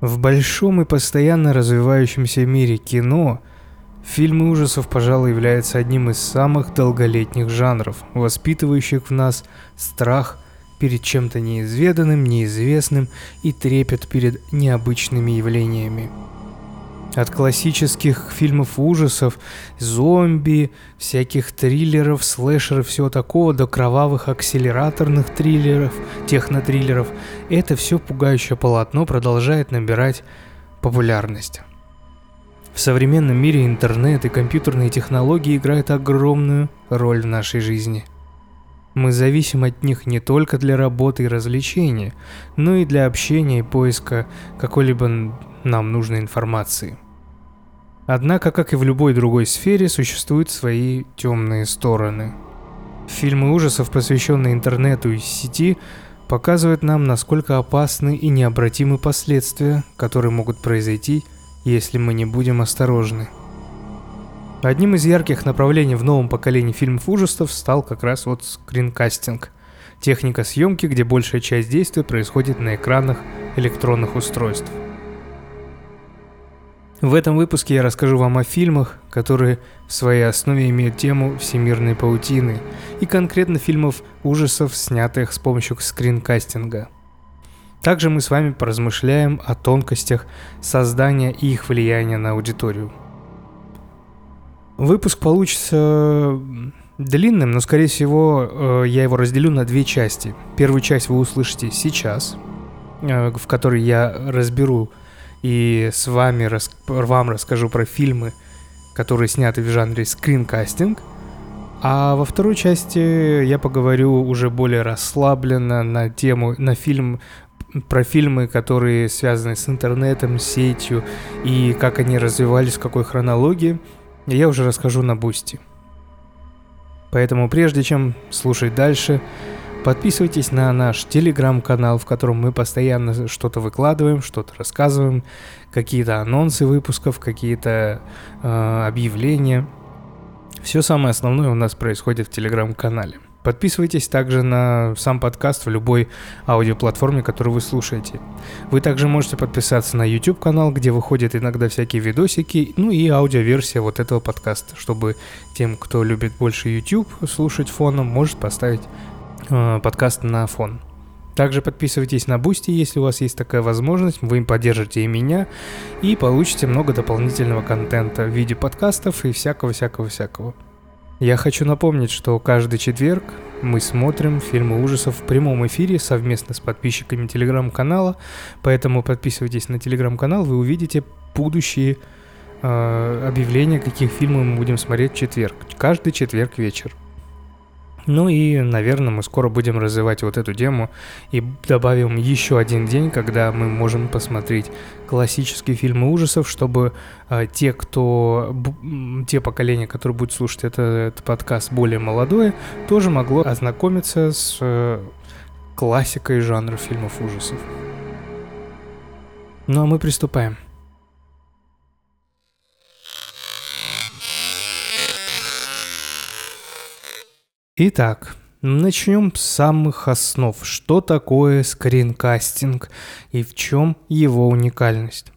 В большом и постоянно развивающемся мире кино фильмы ужасов, пожалуй, являются одним из самых долголетних жанров, воспитывающих в нас страх перед чем-то неизведанным, неизвестным и трепет перед необычными явлениями. От классических фильмов ужасов, зомби, всяких триллеров, слэшеров, всего такого, до кровавых акселераторных триллеров, технотриллеров, это все пугающее полотно продолжает набирать популярность. В современном мире интернет и компьютерные технологии играют огромную роль в нашей жизни. Мы зависим от них не только для работы и развлечения, но и для общения и поиска какой-либо нам нужной информации. Однако, как и в любой другой сфере, существуют свои темные стороны. Фильмы ужасов, посвященные интернету и сети, показывают нам, насколько опасны и необратимы последствия, которые могут произойти, если мы не будем осторожны. Одним из ярких направлений в новом поколении фильмов ужасов стал как раз вот скринкастинг. Техника съемки, где большая часть действия происходит на экранах электронных устройств – в этом выпуске я расскажу вам о фильмах, которые в своей основе имеют тему всемирной паутины, и конкретно фильмов ужасов, снятых с помощью скринкастинга. Также мы с вами поразмышляем о тонкостях создания и их влияния на аудиторию. Выпуск получится длинным, но, скорее всего, э, я его разделю на две части. Первую часть вы услышите сейчас, э, в которой я разберу и с вами рас... вам расскажу про фильмы, которые сняты в жанре скринкастинг. А во второй части я поговорю уже более расслабленно на тему, на фильм, про фильмы, которые связаны с интернетом, сетью и как они развивались, в какой хронологии. Я уже расскажу на Бусти. Поэтому прежде чем слушать дальше, Подписывайтесь на наш телеграм-канал, в котором мы постоянно что-то выкладываем, что-то рассказываем, какие-то анонсы выпусков, какие-то э, объявления. Все самое основное у нас происходит в телеграм-канале. Подписывайтесь также на сам подкаст в любой аудиоплатформе, которую вы слушаете. Вы также можете подписаться на YouTube канал, где выходят иногда всякие видосики, ну и аудиоверсия вот этого подкаста, чтобы тем, кто любит больше YouTube слушать фоном, может поставить э, подкаст на фон. Также подписывайтесь на Бусти, если у вас есть такая возможность, вы им поддержите и меня, и получите много дополнительного контента в виде подкастов и всякого-всякого-всякого. Я хочу напомнить, что каждый четверг мы смотрим фильмы ужасов в прямом эфире совместно с подписчиками телеграм-канала, поэтому подписывайтесь на телеграм-канал, вы увидите будущие э, объявления, каких фильмов мы будем смотреть в четверг. Каждый четверг вечер. Ну и, наверное, мы скоро будем развивать вот эту тему и добавим еще один день, когда мы можем посмотреть классические фильмы ужасов, чтобы э, те, кто, б, те поколения, которые будут слушать это, этот подкаст более молодое, тоже могло ознакомиться с э, классикой жанра фильмов ужасов. Ну а мы приступаем. Итак, начнем с самых основ. Что такое скринкастинг и в чем его уникальность?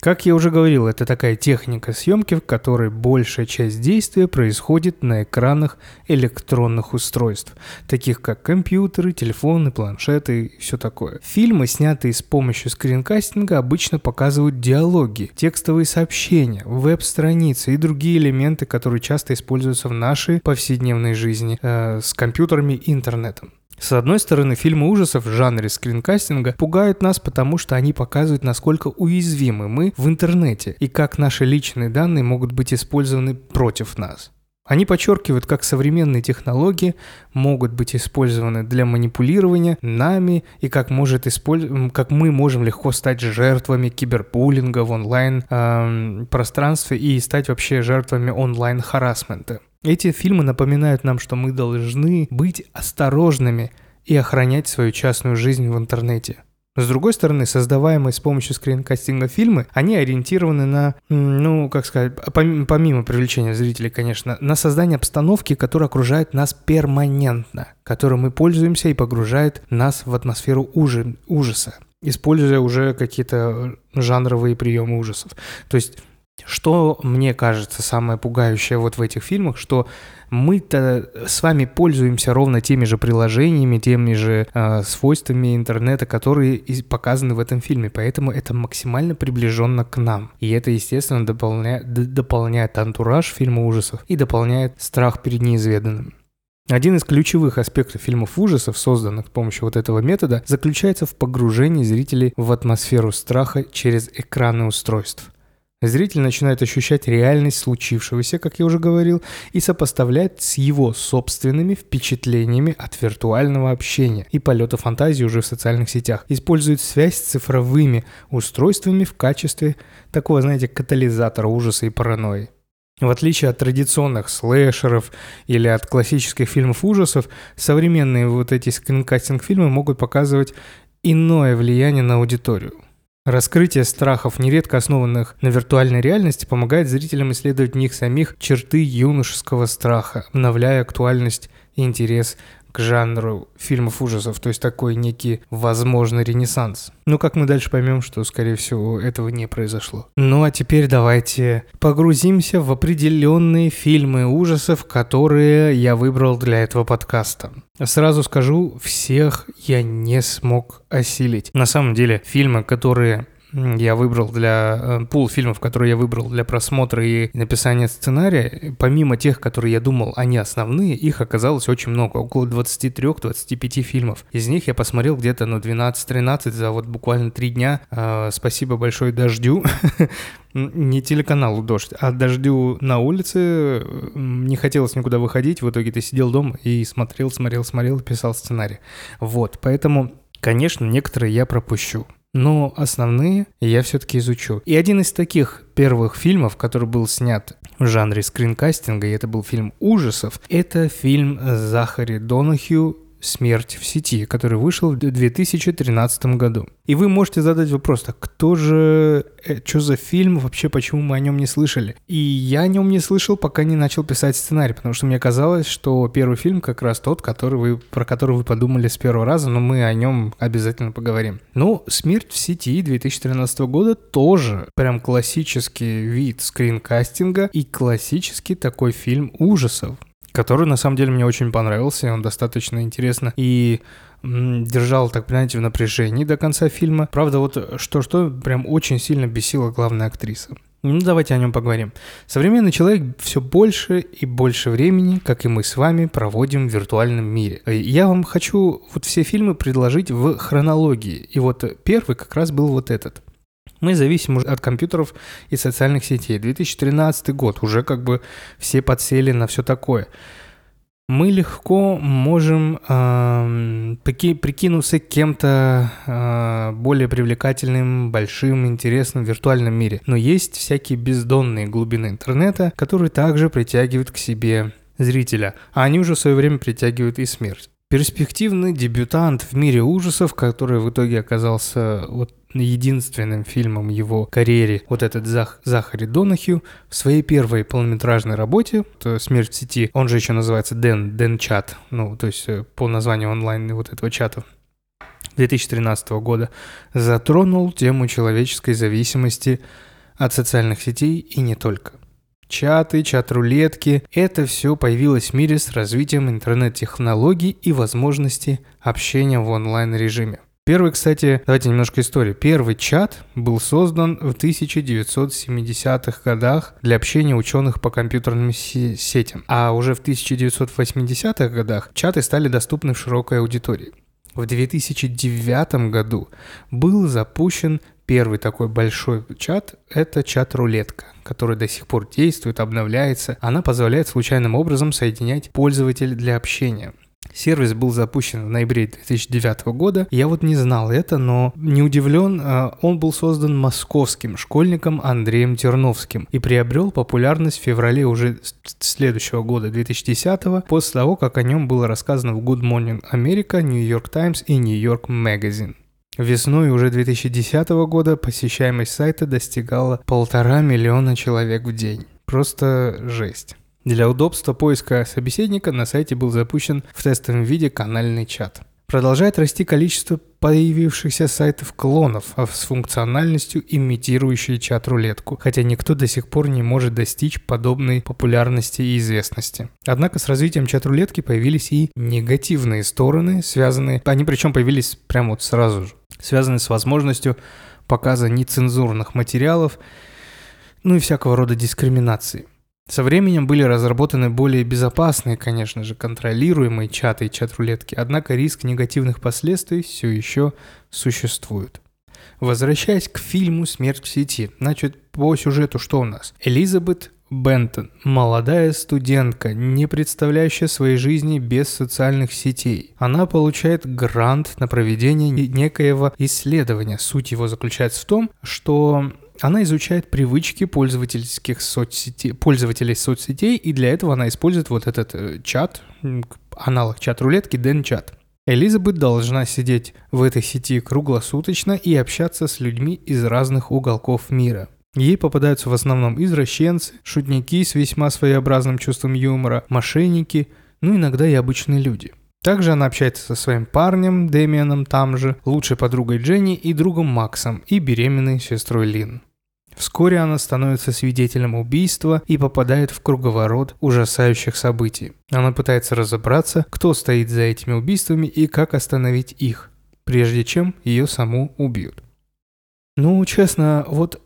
Как я уже говорил, это такая техника съемки, в которой большая часть действия происходит на экранах электронных устройств, таких как компьютеры, телефоны, планшеты и все такое. Фильмы, снятые с помощью скринкастинга, обычно показывают диалоги, текстовые сообщения, веб-страницы и другие элементы, которые часто используются в нашей повседневной жизни э, с компьютерами и интернетом. С одной стороны, фильмы ужасов в жанре скринкастинга пугают нас, потому что они показывают, насколько уязвимы мы в интернете и как наши личные данные могут быть использованы против нас. Они подчеркивают, как современные технологии могут быть использованы для манипулирования нами и как, может использ... как мы можем легко стать жертвами киберпулинга в онлайн-пространстве эм, и стать вообще жертвами онлайн-харасмента. Эти фильмы напоминают нам, что мы должны быть осторожными и охранять свою частную жизнь в интернете. С другой стороны, создаваемые с помощью скринкастинга фильмы, они ориентированы на, ну, как сказать, помимо привлечения зрителей, конечно, на создание обстановки, которая окружает нас перманентно, которой мы пользуемся и погружает нас в атмосферу ужи, ужаса. используя уже какие-то жанровые приемы ужасов. То есть что мне кажется самое пугающее вот в этих фильмах, что мы-то с вами пользуемся ровно теми же приложениями, теми же э, свойствами интернета, которые и показаны в этом фильме, поэтому это максимально приближенно к нам. И это, естественно, дополняет, дополняет антураж фильма ужасов и дополняет страх перед неизведанным. Один из ключевых аспектов фильмов ужасов, созданных с помощью вот этого метода, заключается в погружении зрителей в атмосферу страха через экраны устройств. Зритель начинает ощущать реальность случившегося, как я уже говорил, и сопоставлять с его собственными впечатлениями от виртуального общения и полета фантазии уже в социальных сетях. Использует связь с цифровыми устройствами в качестве такого, знаете, катализатора ужаса и паранойи. В отличие от традиционных слэшеров или от классических фильмов ужасов, современные вот эти скринкастинг-фильмы могут показывать иное влияние на аудиторию. Раскрытие страхов, нередко основанных на виртуальной реальности, помогает зрителям исследовать в них самих черты юношеского страха, обновляя актуальность и интерес к жанру фильмов ужасов, то есть такой некий возможный ренессанс. Ну, как мы дальше поймем, что, скорее всего, этого не произошло. Ну, а теперь давайте погрузимся в определенные фильмы ужасов, которые я выбрал для этого подкаста. Сразу скажу, всех я не смог осилить. На самом деле, фильмы, которые я выбрал для э, пул фильмов, которые я выбрал для просмотра и написания сценария, помимо тех, которые я думал, они основные, их оказалось очень много, около 23-25 фильмов. Из них я посмотрел где-то ну 12-13 за вот буквально три дня. Э, спасибо большое Дождю. Не телеканалу «Дождь», а «Дождю» на улице. Не хотелось никуда выходить, в итоге ты сидел дома и смотрел, смотрел, смотрел, писал сценарий. Вот, поэтому, конечно, некоторые я пропущу но основные я все-таки изучу. И один из таких первых фильмов, который был снят в жанре скринкастинга, и это был фильм ужасов, это фильм Захари Донахью «Смерть в сети», который вышел в 2013 году. И вы можете задать вопрос, так кто же, э, что за фильм, вообще почему мы о нем не слышали? И я о нем не слышал, пока не начал писать сценарий, потому что мне казалось, что первый фильм как раз тот, который вы, про который вы подумали с первого раза, но мы о нем обязательно поговорим. Ну, «Смерть в сети» 2013 года тоже прям классический вид скринкастинга и классический такой фильм ужасов который на самом деле мне очень понравился, он достаточно интересно и держал, так понимаете, в напряжении до конца фильма. Правда, вот что-что прям очень сильно бесила главная актриса. Ну, давайте о нем поговорим. Современный человек все больше и больше времени, как и мы с вами, проводим в виртуальном мире. Я вам хочу вот все фильмы предложить в хронологии. И вот первый как раз был вот этот. Мы зависим от компьютеров и социальных сетей. 2013 год, уже как бы все подсели на все такое. Мы легко можем э, прикинуться кем-то э, более привлекательным, большим, интересным в виртуальном мире. Но есть всякие бездонные глубины интернета, которые также притягивают к себе зрителя, а они уже в свое время притягивают и смерть. Перспективный дебютант в мире ужасов, который в итоге оказался вот единственным фильмом его карьере вот этот Зах, Захари Донахью в своей первой полнометражной работе «Смерть в сети», он же еще называется Дэн, Дэн Чат, ну, то есть э, по названию онлайн вот этого чата, 2013 года, затронул тему человеческой зависимости от социальных сетей и не только. Чаты, чат-рулетки – это все появилось в мире с развитием интернет-технологий и возможности общения в онлайн-режиме. Первый, кстати, давайте немножко истории. Первый чат был создан в 1970-х годах для общения ученых по компьютерным сетям. А уже в 1980-х годах чаты стали доступны в широкой аудитории. В 2009 году был запущен первый такой большой чат – это чат-рулетка, который до сих пор действует, обновляется. Она позволяет случайным образом соединять пользователей для общения. Сервис был запущен в ноябре 2009 года. Я вот не знал это, но не удивлен, а, он был создан московским школьником Андреем Терновским и приобрел популярность в феврале уже следующего года, 2010 после того, как о нем было рассказано в Good Morning America, New York Times и New York Magazine. Весной уже 2010 года посещаемость сайта достигала полтора миллиона человек в день. Просто жесть. Для удобства поиска собеседника на сайте был запущен в тестовом виде канальный чат. Продолжает расти количество появившихся сайтов клонов а с функциональностью, имитирующей чат-рулетку, хотя никто до сих пор не может достичь подобной популярности и известности. Однако с развитием чат-рулетки появились и негативные стороны, связанные, они причем появились прямо вот сразу же, связанные с возможностью показа нецензурных материалов, ну и всякого рода дискриминации. Со временем были разработаны более безопасные, конечно же, контролируемые чаты и чат-рулетки, однако риск негативных последствий все еще существует. Возвращаясь к фильму «Смерть в сети», значит, по сюжету что у нас? Элизабет Бентон, молодая студентка, не представляющая своей жизни без социальных сетей. Она получает грант на проведение некоего исследования. Суть его заключается в том, что она изучает привычки пользовательских соцсетей, пользователей соцсетей, и для этого она использует вот этот э, чат, аналог чат-рулетки, чат. Элизабет должна сидеть в этой сети круглосуточно и общаться с людьми из разных уголков мира. Ей попадаются в основном извращенцы, шутники с весьма своеобразным чувством юмора, мошенники, ну иногда и обычные люди. Также она общается со своим парнем Дэмианом там же, лучшей подругой Дженни и другом Максом и беременной сестрой Лин. Вскоре она становится свидетелем убийства и попадает в круговорот ужасающих событий. Она пытается разобраться, кто стоит за этими убийствами и как остановить их, прежде чем ее саму убьют. Ну, честно, вот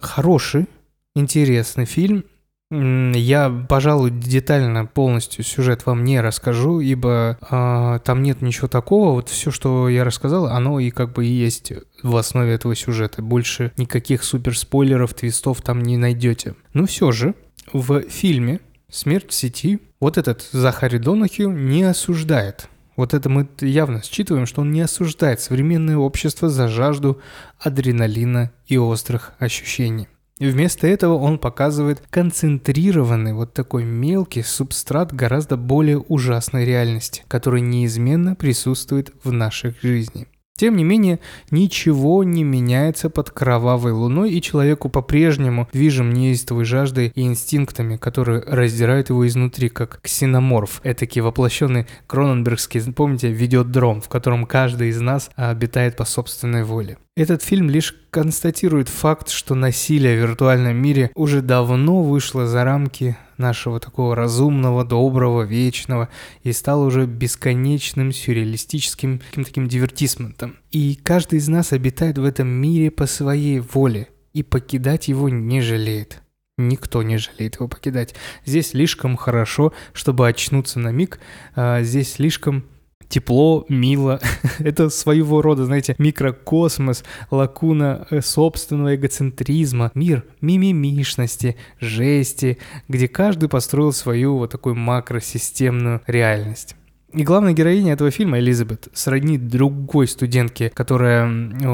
хороший, интересный фильм, я, пожалуй, детально полностью сюжет вам не расскажу, ибо э, там нет ничего такого. Вот все, что я рассказал, оно и как бы и есть в основе этого сюжета. Больше никаких суперспойлеров, твистов там не найдете. Но все же в фильме «Смерть в сети» вот этот Захари Донахью не осуждает вот это мы явно считываем, что он не осуждает современное общество за жажду адреналина и острых ощущений. И вместо этого он показывает концентрированный, вот такой мелкий субстрат гораздо более ужасной реальности, который неизменно присутствует в нашей жизни. Тем не менее, ничего не меняется под кровавой луной, и человеку по-прежнему движим неистовой жаждой и инстинктами, которые раздирают его изнутри, как ксеноморф, этакий воплощенный кроненбергский, помните, видеодром, в котором каждый из нас обитает по собственной воле. Этот фильм лишь констатирует факт, что насилие в виртуальном мире уже давно вышло за рамки нашего такого разумного, доброго, вечного и стало уже бесконечным сюрреалистическим каким таким дивертисментом. И каждый из нас обитает в этом мире по своей воле и покидать его не жалеет. Никто не жалеет его покидать. Здесь слишком хорошо, чтобы очнуться на миг. А здесь слишком тепло, мило. Это своего рода, знаете, микрокосмос, лакуна э, собственного эгоцентризма, мир мимимишности, жести, где каждый построил свою вот такую макросистемную реальность. И главная героиня этого фильма, Элизабет, сродни другой студентке, которая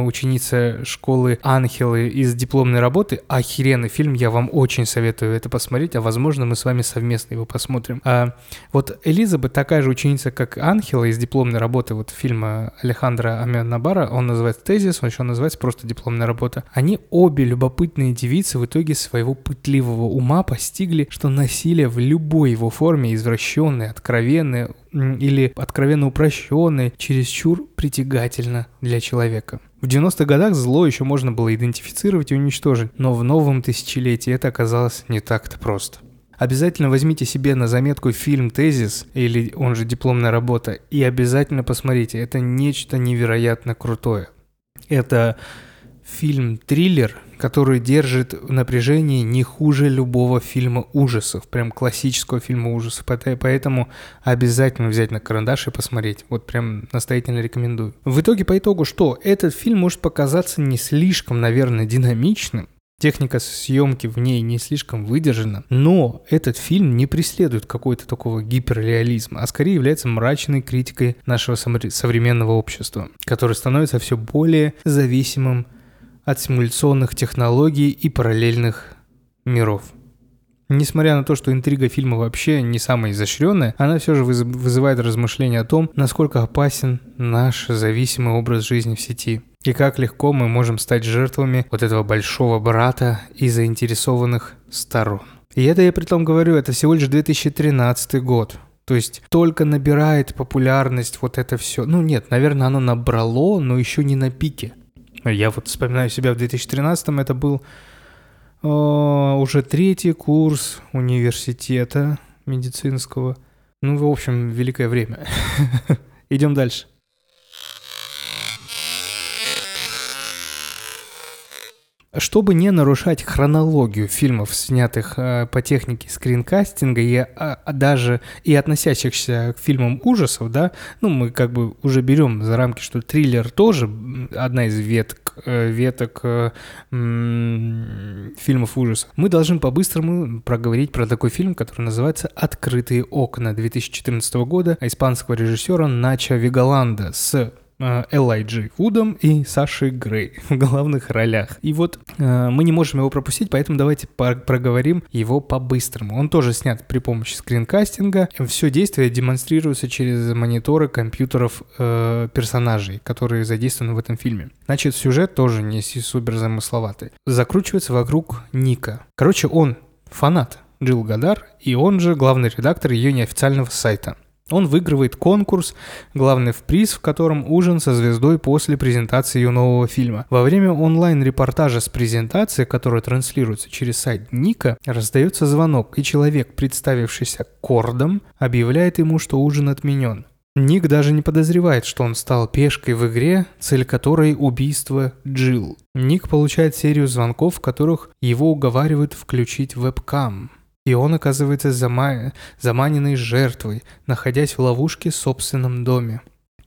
ученица школы Анхелы из дипломной работы. Охеренный фильм, я вам очень советую это посмотреть, а возможно мы с вами совместно его посмотрим. А, вот Элизабет такая же ученица, как Анхела из дипломной работы, вот фильма Алехандро Амянабара, он называется «Тезис», он еще называется просто «Дипломная работа». Они обе любопытные девицы в итоге своего пытливого ума постигли, что насилие в любой его форме, извращенное, откровенное, или откровенно упрощенной, чересчур притягательно для человека. В 90-х годах зло еще можно было идентифицировать и уничтожить, но в новом тысячелетии это оказалось не так-то просто. Обязательно возьмите себе на заметку фильм «Тезис», или он же «Дипломная работа», и обязательно посмотрите, это нечто невероятно крутое. Это фильм-триллер, который держит в напряжении не хуже любого фильма ужасов, прям классического фильма ужасов. Поэтому обязательно взять на карандаш и посмотреть. Вот прям настоятельно рекомендую. В итоге, по итогу, что? Этот фильм может показаться не слишком, наверное, динамичным, Техника съемки в ней не слишком выдержана, но этот фильм не преследует какой-то такого гиперреализма, а скорее является мрачной критикой нашего современного общества, которое становится все более зависимым от симуляционных технологий и параллельных миров. Несмотря на то, что интрига фильма вообще не самая изощренная, она все же вызывает размышления о том, насколько опасен наш зависимый образ жизни в сети. И как легко мы можем стать жертвами вот этого большого брата и заинтересованных сторон. И это я при том говорю, это всего лишь 2013 год. То есть только набирает популярность вот это все. Ну нет, наверное, оно набрало, но еще не на пике. Я вот вспоминаю себя в 2013-м, это был э, уже третий курс университета медицинского. Ну, в общем, великое время. Идем дальше. Чтобы не нарушать хронологию фильмов, снятых э, по технике скринкастинга, и а, а даже и относящихся к фильмам ужасов, да, ну, мы как бы уже берем за рамки, что триллер тоже одна из веток, э, веток э, м- фильмов ужасов. Мы должны по-быстрому проговорить про такой фильм, который называется «Открытые окна» 2014 года испанского режиссера Нача Вигаланда с Элайджи Вудом и Сашей Грей в главных ролях. И вот э, мы не можем его пропустить, поэтому давайте проговорим его по-быстрому. Он тоже снят при помощи скринкастинга. Все действие демонстрируется через мониторы компьютеров э, персонажей, которые задействованы в этом фильме. Значит, сюжет тоже не супер замысловатый. Закручивается вокруг Ника. Короче, он фанат Джилл Гадар, и он же главный редактор ее неофициального сайта. Он выигрывает конкурс, главный в приз, в котором ужин со звездой после презентации ее нового фильма. Во время онлайн-репортажа с презентацией, которая транслируется через сайт Ника, раздается звонок, и человек, представившийся Кордом, объявляет ему, что ужин отменен. Ник даже не подозревает, что он стал пешкой в игре, цель которой – убийство Джилл. Ник получает серию звонков, в которых его уговаривают включить вебкам. И он оказывается зама... заманенной жертвой, находясь в ловушке в собственном доме.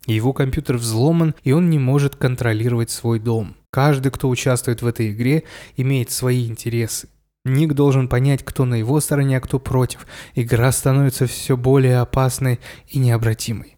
Его компьютер взломан, и он не может контролировать свой дом. Каждый, кто участвует в этой игре, имеет свои интересы. Ник должен понять, кто на его стороне, а кто против. Игра становится все более опасной и необратимой.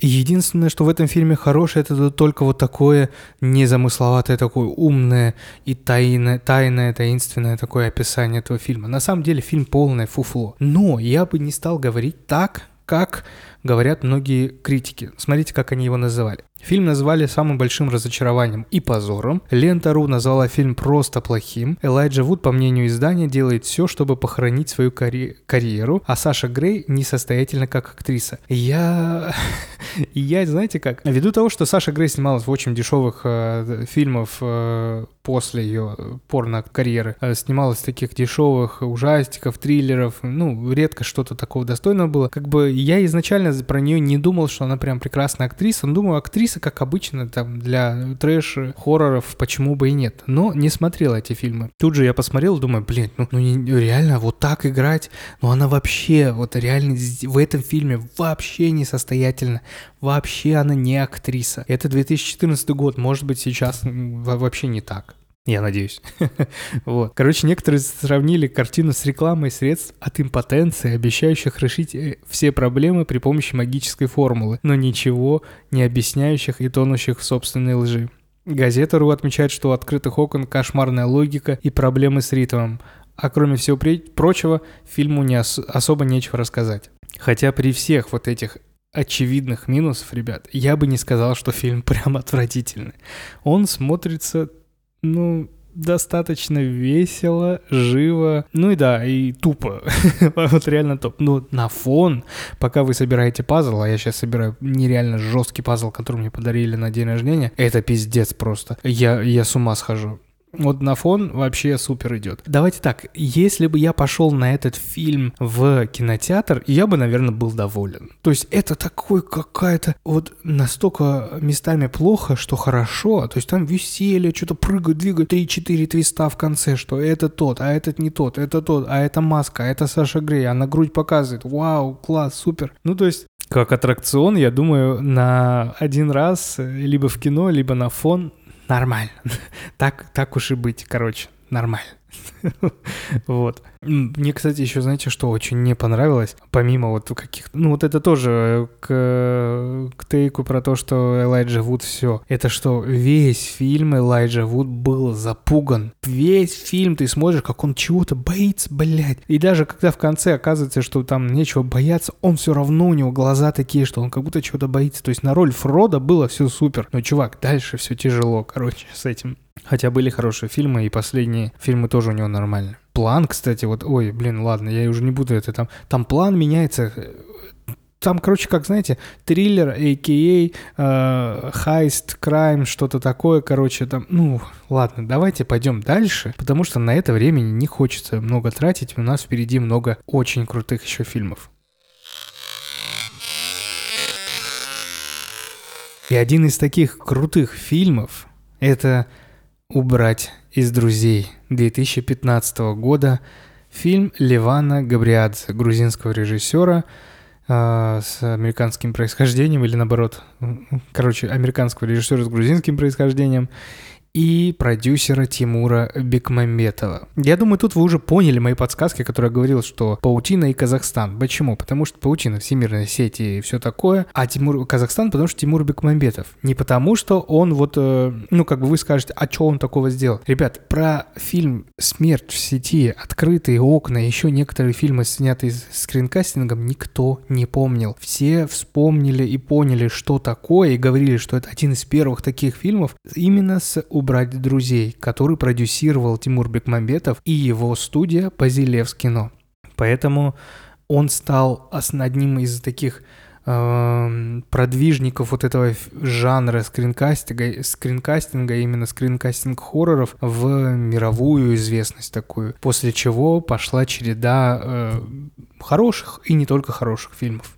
Единственное, что в этом фильме хорошее, это только вот такое незамысловатое, такое умное и тайное, тайное, таинственное такое описание этого фильма. На самом деле фильм полное фуфло. Но я бы не стал говорить так, как говорят многие критики. Смотрите, как они его называли. Фильм назвали самым большим разочарованием и позором. Лента.ру назвала фильм просто плохим. Элайджа Вуд, по мнению издания, делает все, чтобы похоронить свою карь- карьеру, а Саша Грей несостоятельна как актриса. Я... Я, знаете как, ввиду того, что Саша Грей снималась в очень дешевых э, фильмов э, после ее порно-карьеры, э, снималась таких дешевых ужастиков, триллеров, ну, редко что-то такого достойного было. Как бы я изначально про нее не думал, что она прям прекрасная актриса, но думаю, актриса как обычно, там, для трэш, хорроров, почему бы и нет. Но не смотрел эти фильмы. Тут же я посмотрел, думаю, блин, ну, ну не, реально вот так играть, ну она вообще, вот реально в этом фильме вообще не состоятельна. Вообще она не актриса. Это 2014 год, может быть сейчас вообще не так. Я надеюсь. вот. Короче, некоторые сравнили картину с рекламой средств от импотенции, обещающих решить э, все проблемы при помощи магической формулы, но ничего не объясняющих и тонущих в собственной лжи. Газета РУ отмечает, что у открытых окон кошмарная логика и проблемы с ритмом, а кроме всего прочего, фильму не ос- особо нечего рассказать. Хотя при всех вот этих очевидных минусов, ребят, я бы не сказал, что фильм прям отвратительный. Он смотрится ну, достаточно весело, живо, ну и да, и тупо. вот реально топ. Ну, на фон, пока вы собираете пазл, а я сейчас собираю нереально жесткий пазл, который мне подарили на день рождения, это пиздец просто. Я, я с ума схожу. Вот на фон вообще супер идет. Давайте так, если бы я пошел на этот фильм в кинотеатр, я бы, наверное, был доволен. То есть это такой какая-то вот настолько местами плохо, что хорошо. То есть там веселье, что-то прыгают, двигают, 3-4 твиста в конце, что это тот, а этот не тот, это тот, а это маска, а это Саша Грей, она грудь показывает. Вау, класс, супер. Ну, то есть как аттракцион, я думаю, на один раз либо в кино, либо на фон нормально. так, так уж и быть, короче, нормально. вот. Мне, кстати, еще, знаете, что очень не понравилось, помимо вот каких ну вот это тоже к, к тейку про то, что Элайджа Вуд все. Это что, весь фильм Элайджа Вуд был запуган. Весь фильм ты смотришь, как он чего-то боится, блядь. И даже когда в конце оказывается, что там нечего бояться, он все равно, у него глаза такие, что он как будто чего-то боится. То есть на роль Фрода было все супер. Но, чувак, дальше все тяжело, короче, с этим. Хотя были хорошие фильмы, и последние фильмы тоже у него нормальные. План, кстати, вот, ой, блин, ладно, я уже не буду это там. Там план меняется э, там, короче, как, знаете, триллер, а.к.а. э, хайст, крайм, что-то такое, короче, там, ну, ладно, давайте пойдем дальше, потому что на это времени не хочется много тратить, у нас впереди много очень крутых еще фильмов. И один из таких крутых фильмов – это «Убрать из друзей» 2015 года, фильм Ливана Габриадзе, грузинского режиссера – а, с американским происхождением или наоборот, короче, американского режиссера с грузинским происхождением и продюсера Тимура Бекмамбетова. Я думаю, тут вы уже поняли мои подсказки, которые я говорил, что Паутина и Казахстан. Почему? Потому что Паутина, всемирная сеть и все такое, а Тимур Казахстан, потому что Тимур Бекмамбетов. Не потому, что он вот, э, ну, как бы вы скажете, а что он такого сделал? Ребят, про фильм «Смерть в сети», «Открытые окна», еще некоторые фильмы, снятые с скринкастингом, никто не помнил. Все вспомнили и поняли, что такое, и говорили, что это один из первых таких фильмов именно с убрать друзей», который продюсировал Тимур Бекмамбетов и его студия «Базилевс кино». Поэтому он стал одним из таких э, продвижников вот этого жанра скринкастинга, скринкастинга, именно скринкастинг хорроров в мировую известность такую. После чего пошла череда э, хороших и не только хороших фильмов.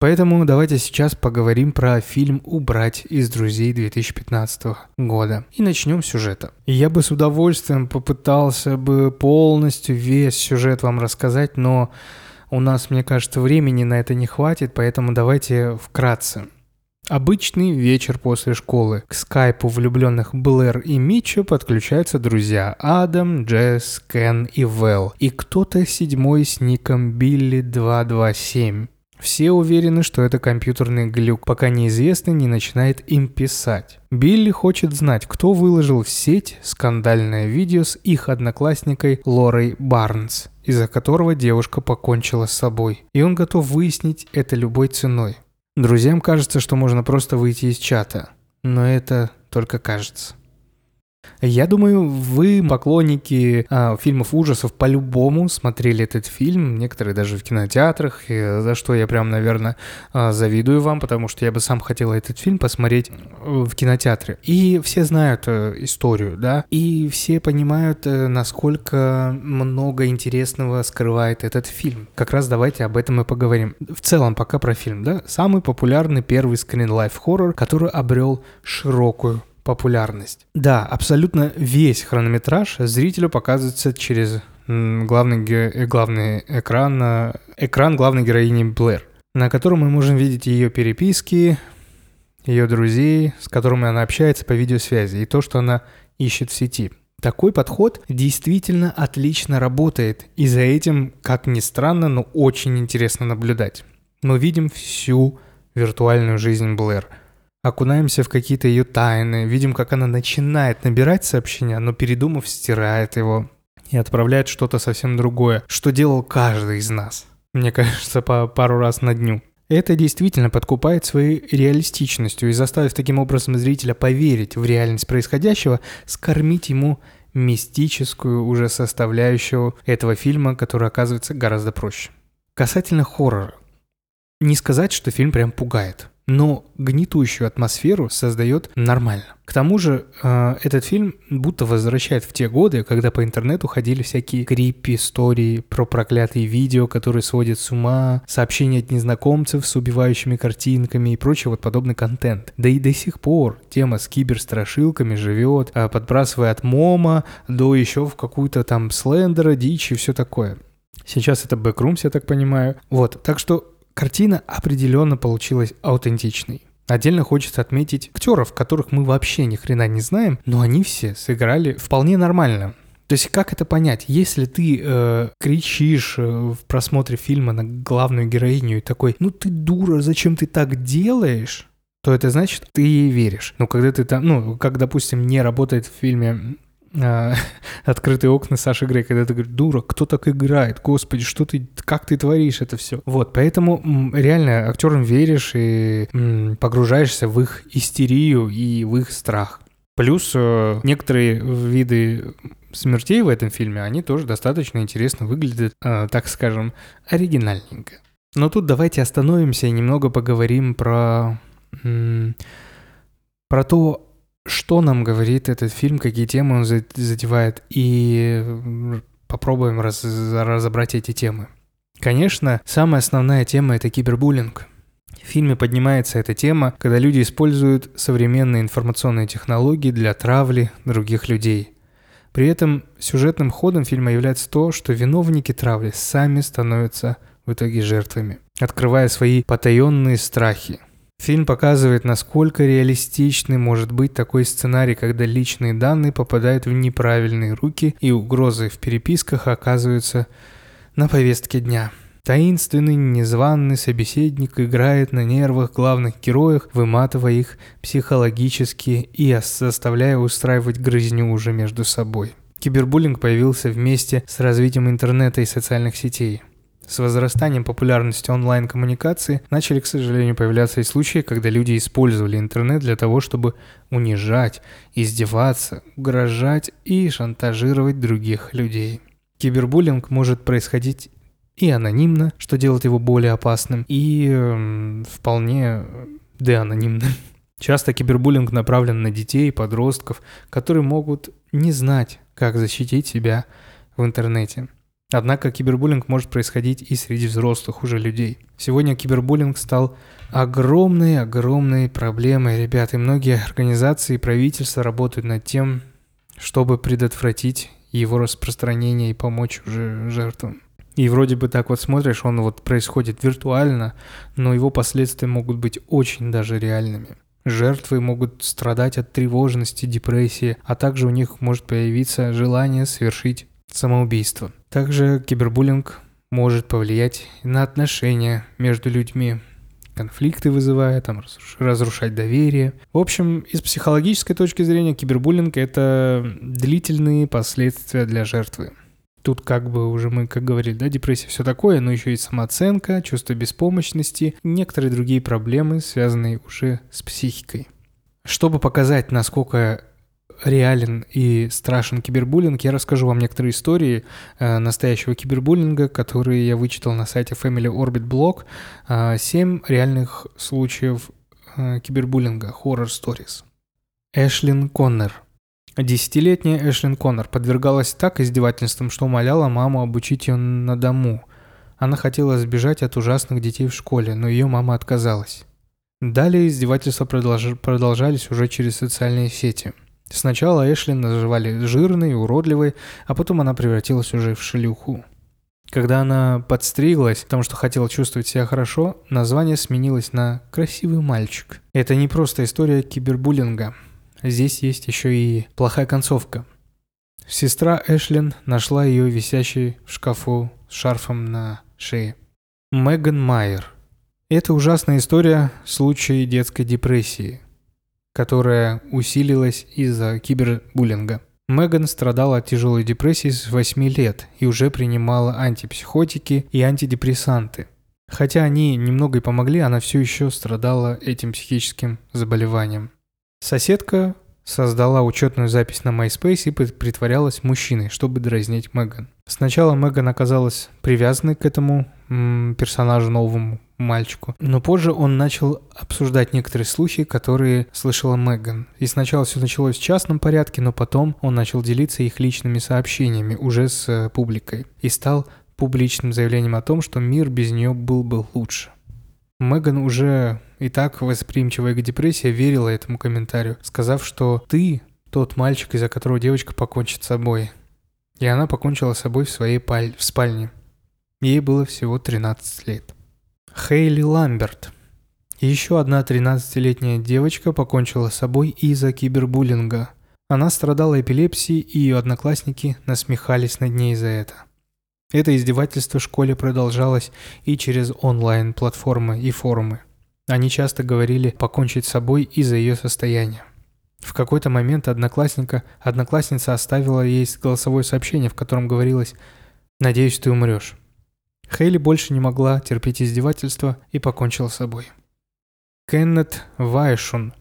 Поэтому давайте сейчас поговорим про фильм «Убрать из друзей» 2015 года. И начнем с сюжета. Я бы с удовольствием попытался бы полностью весь сюжет вам рассказать, но у нас, мне кажется, времени на это не хватит, поэтому давайте вкратце. Обычный вечер после школы. К скайпу влюбленных Блэр и Митча подключаются друзья Адам, Джесс, Кен и Вэл. И кто-то седьмой с ником Билли 227. Все уверены, что это компьютерный глюк, пока неизвестный не начинает им писать. Билли хочет знать, кто выложил в сеть скандальное видео с их одноклассникой Лорой Барнс, из-за которого девушка покончила с собой. И он готов выяснить это любой ценой. Друзьям кажется, что можно просто выйти из чата, но это только кажется. Я думаю, вы, поклонники а, фильмов ужасов, по-любому смотрели этот фильм, некоторые даже в кинотеатрах, и за что я прям, наверное, а, завидую вам, потому что я бы сам хотел этот фильм посмотреть в кинотеатре. И все знают а, историю, да, и все понимают, а, насколько много интересного скрывает этот фильм. Как раз давайте об этом и поговорим. В целом, пока про фильм, да, самый популярный первый скрин-лайф хоррор, который обрел широкую популярность. Да, абсолютно весь хронометраж зрителю показывается через главный, э, главный экран, э, экран главной героини Блэр, на котором мы можем видеть ее переписки, ее друзей, с которыми она общается по видеосвязи, и то, что она ищет в сети. Такой подход действительно отлично работает, и за этим, как ни странно, но очень интересно наблюдать. Мы видим всю виртуальную жизнь Блэр – окунаемся в какие-то ее тайны, видим, как она начинает набирать сообщения, но передумав, стирает его и отправляет что-то совсем другое, что делал каждый из нас. Мне кажется, по пару раз на дню. Это действительно подкупает своей реалистичностью и заставив таким образом зрителя поверить в реальность происходящего, скормить ему мистическую уже составляющую этого фильма, которая оказывается гораздо проще. Касательно хоррора. Не сказать, что фильм прям пугает но гнетущую атмосферу создает нормально. К тому же э, этот фильм будто возвращает в те годы, когда по интернету ходили всякие крипи истории про проклятые видео, которые сводят с ума, сообщения от незнакомцев с убивающими картинками и прочий вот подобный контент. Да и до сих пор тема с киберстрашилками живет, э, подбрасывая от мома до еще в какую-то там слендера, дичь и все такое. Сейчас это бэкрумс, я так понимаю. Вот, так что Картина определенно получилась аутентичной. Отдельно хочется отметить актеров, которых мы вообще ни хрена не знаем, но они все сыграли вполне нормально. То есть как это понять? Если ты э, кричишь э, в просмотре фильма на главную героиню и такой, ну ты дура, зачем ты так делаешь? то это значит, ты ей веришь. Ну, когда ты там, ну, как, допустим, не работает в фильме открытые окна Саши Грей, когда ты говоришь, дура, кто так играет, господи, что ты, как ты творишь это все. Вот, поэтому реально актерам веришь и погружаешься в их истерию и в их страх. Плюс э, некоторые виды смертей в этом фильме, они тоже достаточно интересно выглядят, э, так скажем, оригинальненько. Но тут давайте остановимся и немного поговорим про, про то, что нам говорит этот фильм, какие темы он задевает, и попробуем раз, разобрать эти темы. Конечно, самая основная тема – это кибербуллинг. В фильме поднимается эта тема, когда люди используют современные информационные технологии для травли других людей. При этом сюжетным ходом фильма является то, что виновники травли сами становятся в итоге жертвами, открывая свои потаенные страхи. Фильм показывает, насколько реалистичный может быть такой сценарий, когда личные данные попадают в неправильные руки и угрозы в переписках оказываются на повестке дня. Таинственный, незваный собеседник играет на нервах главных героев, выматывая их психологически и заставляя устраивать грызню уже между собой. Кибербуллинг появился вместе с развитием интернета и социальных сетей. С возрастанием популярности онлайн-коммуникации начали, к сожалению, появляться и случаи, когда люди использовали интернет для того, чтобы унижать, издеваться, угрожать и шантажировать других людей. Кибербуллинг может происходить и анонимно, что делает его более опасным, и э, вполне деанонимным. Часто кибербуллинг направлен на детей и подростков, которые могут не знать, как защитить себя в интернете. Однако кибербуллинг может происходить и среди взрослых уже людей. Сегодня кибербуллинг стал огромной-огромной проблемой, ребят, и многие организации и правительства работают над тем, чтобы предотвратить его распространение и помочь уже жертвам. И вроде бы так вот смотришь, он вот происходит виртуально, но его последствия могут быть очень даже реальными. Жертвы могут страдать от тревожности, депрессии, а также у них может появиться желание совершить самоубийство. Также кибербуллинг может повлиять на отношения между людьми, конфликты вызывая, там, разрушать доверие. В общем, из психологической точки зрения кибербуллинг – это длительные последствия для жертвы. Тут как бы уже мы, как говорили, да, депрессия все такое, но еще и самооценка, чувство беспомощности, некоторые другие проблемы, связанные уже с психикой. Чтобы показать, насколько реален и страшен кибербуллинг, я расскажу вам некоторые истории э, настоящего кибербуллинга, которые я вычитал на сайте Family Orbit Blog. Э, реальных случаев э, кибербуллинга, horror stories. Эшлин Коннор. Десятилетняя Эшлин Коннор подвергалась так издевательствам, что умоляла маму обучить ее на дому. Она хотела сбежать от ужасных детей в школе, но ее мама отказалась. Далее издевательства продолж... продолжались уже через социальные сети – Сначала Эшли называли жирной уродливой, а потом она превратилась уже в шлюху. Когда она подстриглась, потому что хотела чувствовать себя хорошо, название сменилось на «красивый мальчик». Это не просто история кибербуллинга. Здесь есть еще и плохая концовка. Сестра Эшлин нашла ее висящей в шкафу с шарфом на шее. Меган Майер. Это ужасная история случая детской депрессии которая усилилась из-за кибербуллинга. Меган страдала от тяжелой депрессии с 8 лет и уже принимала антипсихотики и антидепрессанты. Хотя они немного и помогли, она все еще страдала этим психическим заболеванием. Соседка создала учетную запись на MySpace и притворялась мужчиной, чтобы дразнить Меган. Сначала Меган оказалась привязанной к этому персонажу новому мальчику. Но позже он начал обсуждать некоторые слухи, которые слышала Меган. И сначала все началось в частном порядке, но потом он начал делиться их личными сообщениями уже с э, публикой. И стал публичным заявлением о том, что мир без нее был бы лучше. Меган уже и так восприимчивая к депрессии верила этому комментарию, сказав, что ты тот мальчик, из-за которого девочка покончит с собой. И она покончила с собой в своей паль... в спальне. Ей было всего 13 лет. Хейли Ламберт. Еще одна 13-летняя девочка покончила с собой из-за кибербуллинга. Она страдала эпилепсией, и ее одноклассники насмехались над ней за это. Это издевательство в школе продолжалось и через онлайн-платформы и форумы. Они часто говорили покончить с собой из-за ее состояния. В какой-то момент одноклассника, одноклассница оставила ей голосовое сообщение, в котором говорилось «Надеюсь, ты умрешь». Хейли больше не могла терпеть издевательства и покончила с собой. Кеннет Вайшун.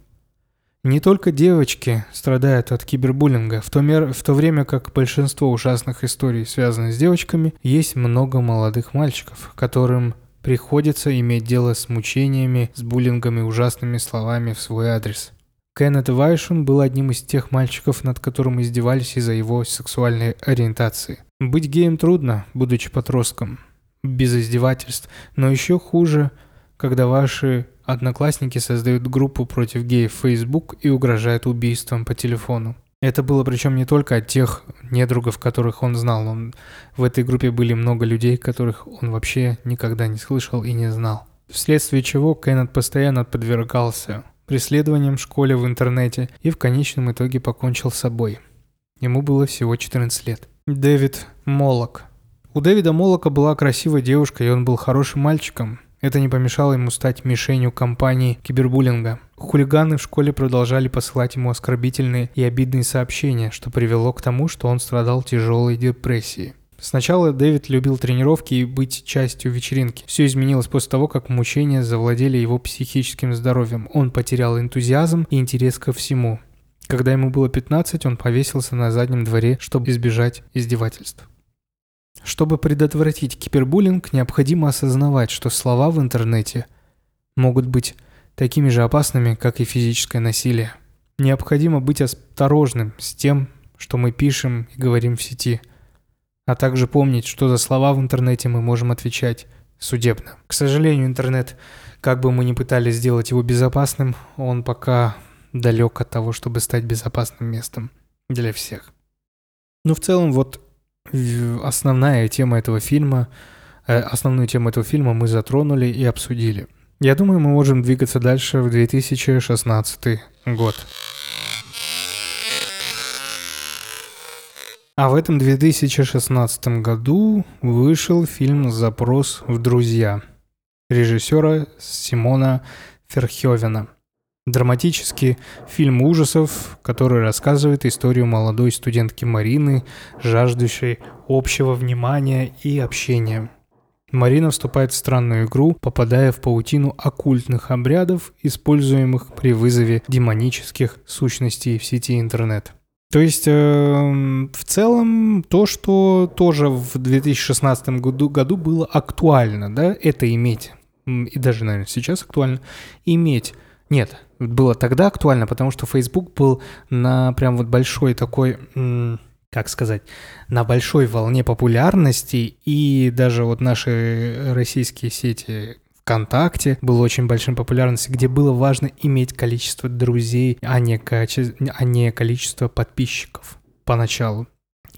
Не только девочки страдают от кибербуллинга, в то, мер... в то время как большинство ужасных историй, связанных с девочками, есть много молодых мальчиков, которым приходится иметь дело с мучениями, с буллингом и ужасными словами в свой адрес. Кеннет Вайшун был одним из тех мальчиков, над которым издевались из-за его сексуальной ориентации. Быть геем трудно, будучи подростком, без издевательств, но еще хуже, когда ваши одноклассники создают группу против геев в Facebook и угрожают убийством по телефону. Это было причем не только от тех недругов, которых он знал. Он, в этой группе были много людей, которых он вообще никогда не слышал и не знал. Вследствие чего Кеннет постоянно подвергался преследованием в школе в интернете и в конечном итоге покончил с собой. Ему было всего 14 лет. Дэвид Молок. У Дэвида Молока была красивая девушка, и он был хорошим мальчиком. Это не помешало ему стать мишенью компании кибербуллинга. Хулиганы в школе продолжали посылать ему оскорбительные и обидные сообщения, что привело к тому, что он страдал тяжелой депрессией. Сначала Дэвид любил тренировки и быть частью вечеринки. Все изменилось после того, как мучения завладели его психическим здоровьем. Он потерял энтузиазм и интерес ко всему. Когда ему было 15, он повесился на заднем дворе, чтобы избежать издевательств. Чтобы предотвратить кибербуллинг, необходимо осознавать, что слова в интернете могут быть такими же опасными, как и физическое насилие. Необходимо быть осторожным с тем, что мы пишем и говорим в сети – а также помнить, что за слова в интернете мы можем отвечать судебно. К сожалению, интернет, как бы мы ни пытались сделать его безопасным, он пока далек от того, чтобы стать безопасным местом для всех. Ну, в целом, вот основная тема этого фильма, э, основную тему этого фильма мы затронули и обсудили. Я думаю, мы можем двигаться дальше в 2016 год. А в этом 2016 году вышел фильм «Запрос в друзья» режиссера Симона Ферхёвена. Драматический фильм ужасов, который рассказывает историю молодой студентки Марины, жаждущей общего внимания и общения. Марина вступает в странную игру, попадая в паутину оккультных обрядов, используемых при вызове демонических сущностей в сети интернет. То есть, э, в целом, то, что тоже в 2016 году, году было актуально, да, это иметь, и даже, наверное, сейчас актуально, иметь. Нет, было тогда актуально, потому что Facebook был на прям вот большой такой, как сказать, на большой волне популярности, и даже вот наши российские сети ВКонтакте был очень большим популярностью, где было важно иметь количество друзей, а не, каче... а не количество подписчиков поначалу.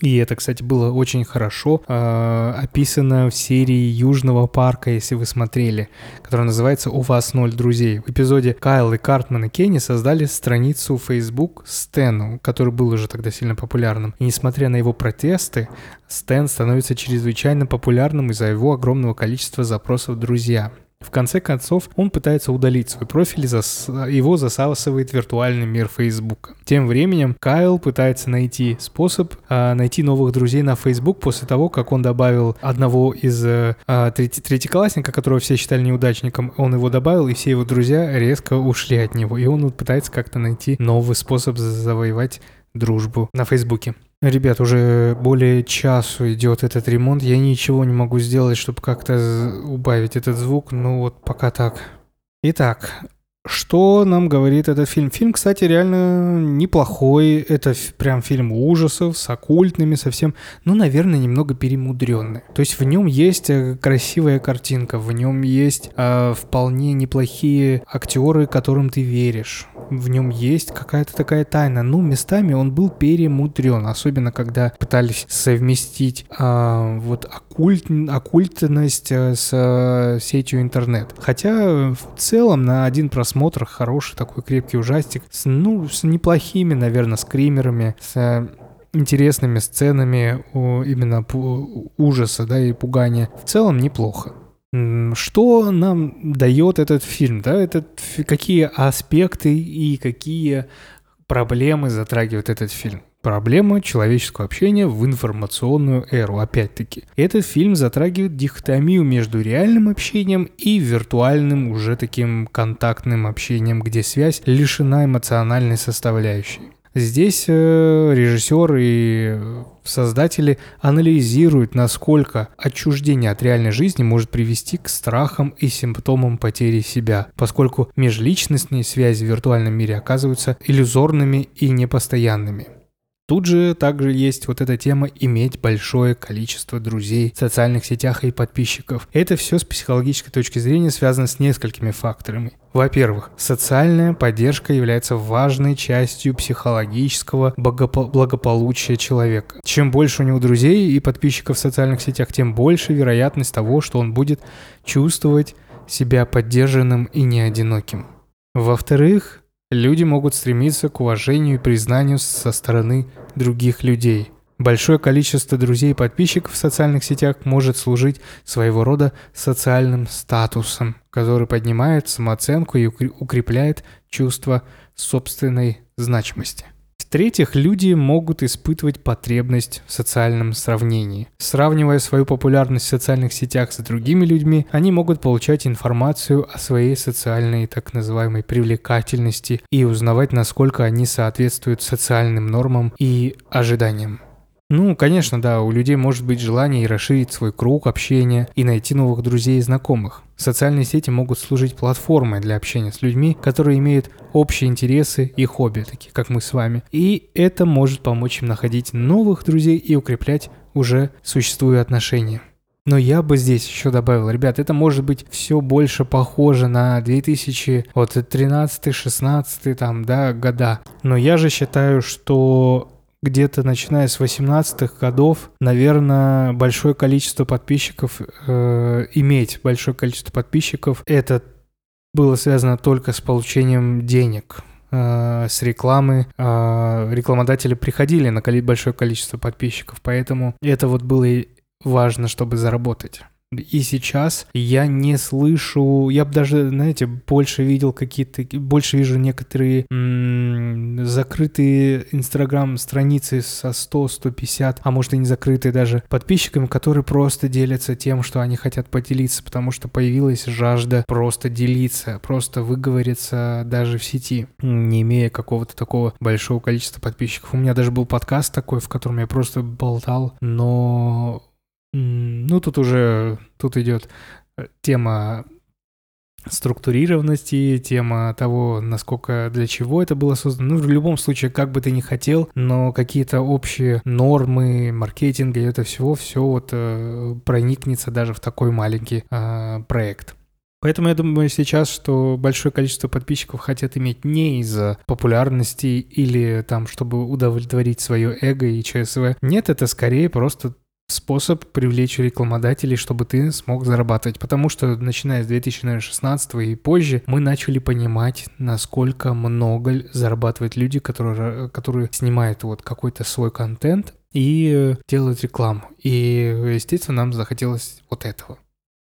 И это, кстати, было очень хорошо э, описано в серии Южного парка, если вы смотрели, которая называется «У вас ноль друзей». В эпизоде Кайл и Картман и Кенни создали страницу Facebook Стэну, который был уже тогда сильно популярным. И несмотря на его протесты, Стэн становится чрезвычайно популярным из-за его огромного количества запросов «друзья». В конце концов, он пытается удалить свой профиль, зас... его засасывает виртуальный мир Facebook. Тем временем Кайл пытается найти способ э, найти новых друзей на Facebook после того, как он добавил одного из э, трети... третьеклассника, которого все считали неудачником. Он его добавил, и все его друзья резко ушли от него. И он вот пытается как-то найти новый способ завоевать дружбу на Фейсбуке. Ребят, уже более часу идет этот ремонт. Я ничего не могу сделать, чтобы как-то убавить этот звук. Ну вот пока так. Итак, что нам говорит этот фильм? Фильм, кстати, реально неплохой. Это прям фильм ужасов с оккультными совсем. Ну, наверное, немного перемудренный. То есть в нем есть э, красивая картинка, в нем есть э, вполне неплохие актеры, которым ты веришь в нем есть какая-то такая тайна. Ну, местами он был перемудрен, особенно когда пытались совместить а, вот оккульт, оккультность э, с а, сетью интернет. Хотя в целом на один просмотр хороший такой крепкий ужастик, с, ну, с неплохими, наверное, скримерами, с интересными сценами именно ужаса, да, и пугания. В целом неплохо. Что нам дает этот фильм, да, этот, какие аспекты и какие проблемы затрагивает этот фильм? Проблема человеческого общения в информационную эру, опять-таки. Этот фильм затрагивает дихотомию между реальным общением и виртуальным уже таким контактным общением, где связь лишена эмоциональной составляющей. Здесь э, режиссер и создатели анализируют, насколько отчуждение от реальной жизни может привести к страхам и симптомам потери себя, поскольку межличностные связи в виртуальном мире оказываются иллюзорными и непостоянными. Тут же также есть вот эта тема иметь большое количество друзей в социальных сетях и подписчиков. Это все с психологической точки зрения связано с несколькими факторами. Во-первых, социальная поддержка является важной частью психологического благополучия человека. Чем больше у него друзей и подписчиков в социальных сетях, тем больше вероятность того, что он будет чувствовать себя поддержанным и не одиноким. Во-вторых, Люди могут стремиться к уважению и признанию со стороны других людей. Большое количество друзей и подписчиков в социальных сетях может служить своего рода социальным статусом, который поднимает самооценку и укрепляет чувство собственной значимости. В-третьих, люди могут испытывать потребность в социальном сравнении. Сравнивая свою популярность в социальных сетях с другими людьми, они могут получать информацию о своей социальной так называемой привлекательности и узнавать, насколько они соответствуют социальным нормам и ожиданиям. Ну, конечно, да, у людей может быть желание и расширить свой круг общения и найти новых друзей и знакомых. Социальные сети могут служить платформой для общения с людьми, которые имеют общие интересы и хобби, такие как мы с вами. И это может помочь им находить новых друзей и укреплять уже существующие отношения. Но я бы здесь еще добавил, ребят, это может быть все больше похоже на 2013-16 там, да, года. Но я же считаю, что где-то начиная с 18-х годов, наверное, большое количество подписчиков, э, иметь большое количество подписчиков, это было связано только с получением денег э, с рекламы. Э, рекламодатели приходили на большое количество подписчиков, поэтому это вот было важно, чтобы заработать. И сейчас я не слышу, я бы даже, знаете, больше видел какие-то, больше вижу некоторые м- закрытые инстаграм-страницы со 100, 150, а может и не закрытые даже подписчиками, которые просто делятся тем, что они хотят поделиться, потому что появилась жажда просто делиться, просто выговориться даже в сети, не имея какого-то такого большого количества подписчиков. У меня даже был подкаст такой, в котором я просто болтал, но ну, тут уже, тут идет э, тема структурированности, тема того, насколько, для чего это было создано. Ну, в любом случае, как бы ты ни хотел, но какие-то общие нормы маркетинга и это всего, все вот э, проникнется даже в такой маленький э, проект. Поэтому я думаю сейчас, что большое количество подписчиков хотят иметь не из-за популярности или там, чтобы удовлетворить свое эго и ЧСВ. Нет, это скорее просто способ привлечь рекламодателей, чтобы ты смог зарабатывать. Потому что начиная с 2016 и позже мы начали понимать, насколько много зарабатывают люди, которые, которые снимают вот какой-то свой контент и делают рекламу. И, естественно, нам захотелось вот этого.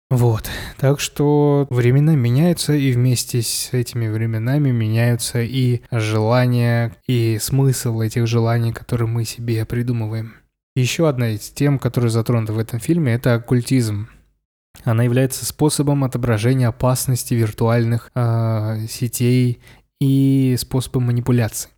Вот, так что времена меняются, и вместе с этими временами меняются и желания, и смысл этих желаний, которые мы себе придумываем. Еще одна из тем, которая затронута в этом фильме, это оккультизм. Она является способом отображения опасности виртуальных э, сетей и способом манипуляции.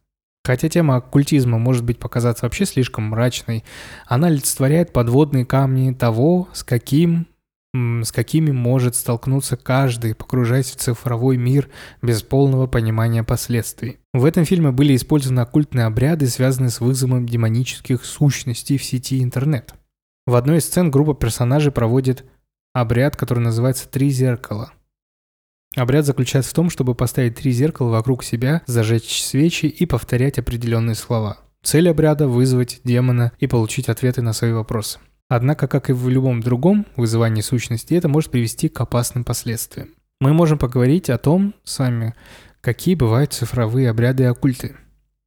Хотя тема оккультизма может быть показаться вообще слишком мрачной, она олицетворяет подводные камни того, с каким с какими может столкнуться каждый, погружаясь в цифровой мир без полного понимания последствий. В этом фильме были использованы оккультные обряды, связанные с вызовом демонических сущностей в сети интернет. В одной из сцен группа персонажей проводит обряд, который называется «Три зеркала». Обряд заключается в том, чтобы поставить три зеркала вокруг себя, зажечь свечи и повторять определенные слова. Цель обряда – вызвать демона и получить ответы на свои вопросы. Однако, как и в любом другом вызывании сущности, это может привести к опасным последствиям. Мы можем поговорить о том с вами, какие бывают цифровые обряды и оккульты.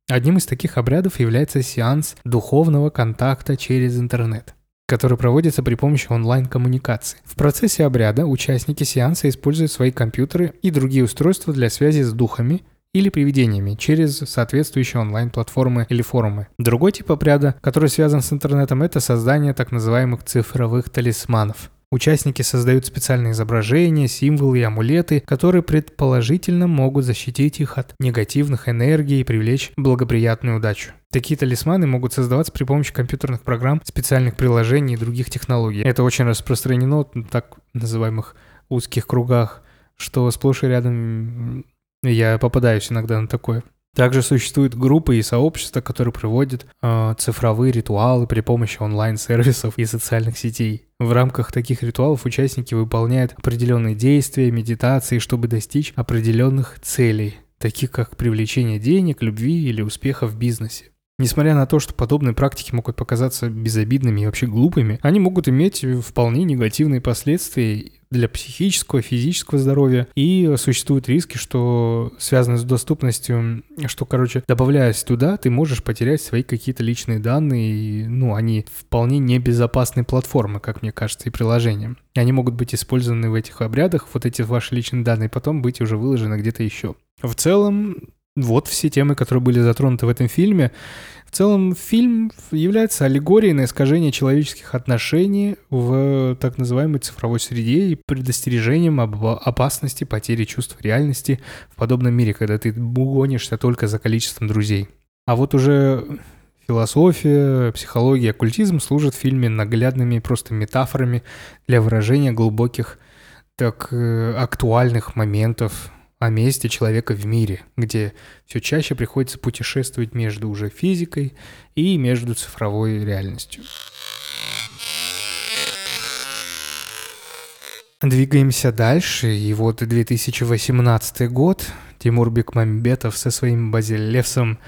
Одним из таких обрядов является сеанс духовного контакта через интернет который проводится при помощи онлайн-коммуникации. В процессе обряда участники сеанса используют свои компьютеры и другие устройства для связи с духами или привидениями через соответствующие онлайн-платформы или форумы. Другой тип обряда, который связан с интернетом, это создание так называемых цифровых талисманов. Участники создают специальные изображения, символы и амулеты, которые предположительно могут защитить их от негативных энергий и привлечь благоприятную удачу. Такие талисманы могут создаваться при помощи компьютерных программ, специальных приложений и других технологий. Это очень распространено в так называемых узких кругах, что сплошь и рядом я попадаюсь иногда на такое. Также существуют группы и сообщества, которые проводят э, цифровые ритуалы при помощи онлайн-сервисов и социальных сетей. В рамках таких ритуалов участники выполняют определенные действия, медитации, чтобы достичь определенных целей, таких как привлечение денег, любви или успеха в бизнесе. Несмотря на то, что подобные практики могут показаться безобидными и вообще глупыми, они могут иметь вполне негативные последствия для психического, физического здоровья. И существуют риски, что связаны с доступностью, что, короче, добавляясь туда, ты можешь потерять свои какие-то личные данные. И, ну, они вполне небезопасные платформы, как мне кажется, и приложения. И они могут быть использованы в этих обрядах, вот эти ваши личные данные, потом быть уже выложены где-то еще. В целом, вот все темы, которые были затронуты в этом фильме. В целом, фильм является аллегорией на искажение человеческих отношений в так называемой цифровой среде и предостережением об опасности потери чувства реальности в подобном мире, когда ты гонишься только за количеством друзей. А вот уже философия, психология, оккультизм служат в фильме наглядными просто метафорами для выражения глубоких, так э, актуальных моментов о месте человека в мире, где все чаще приходится путешествовать между уже физикой и между цифровой реальностью. Двигаемся дальше, и вот 2018 год, Тимур Бекмамбетов со своим Базилевсом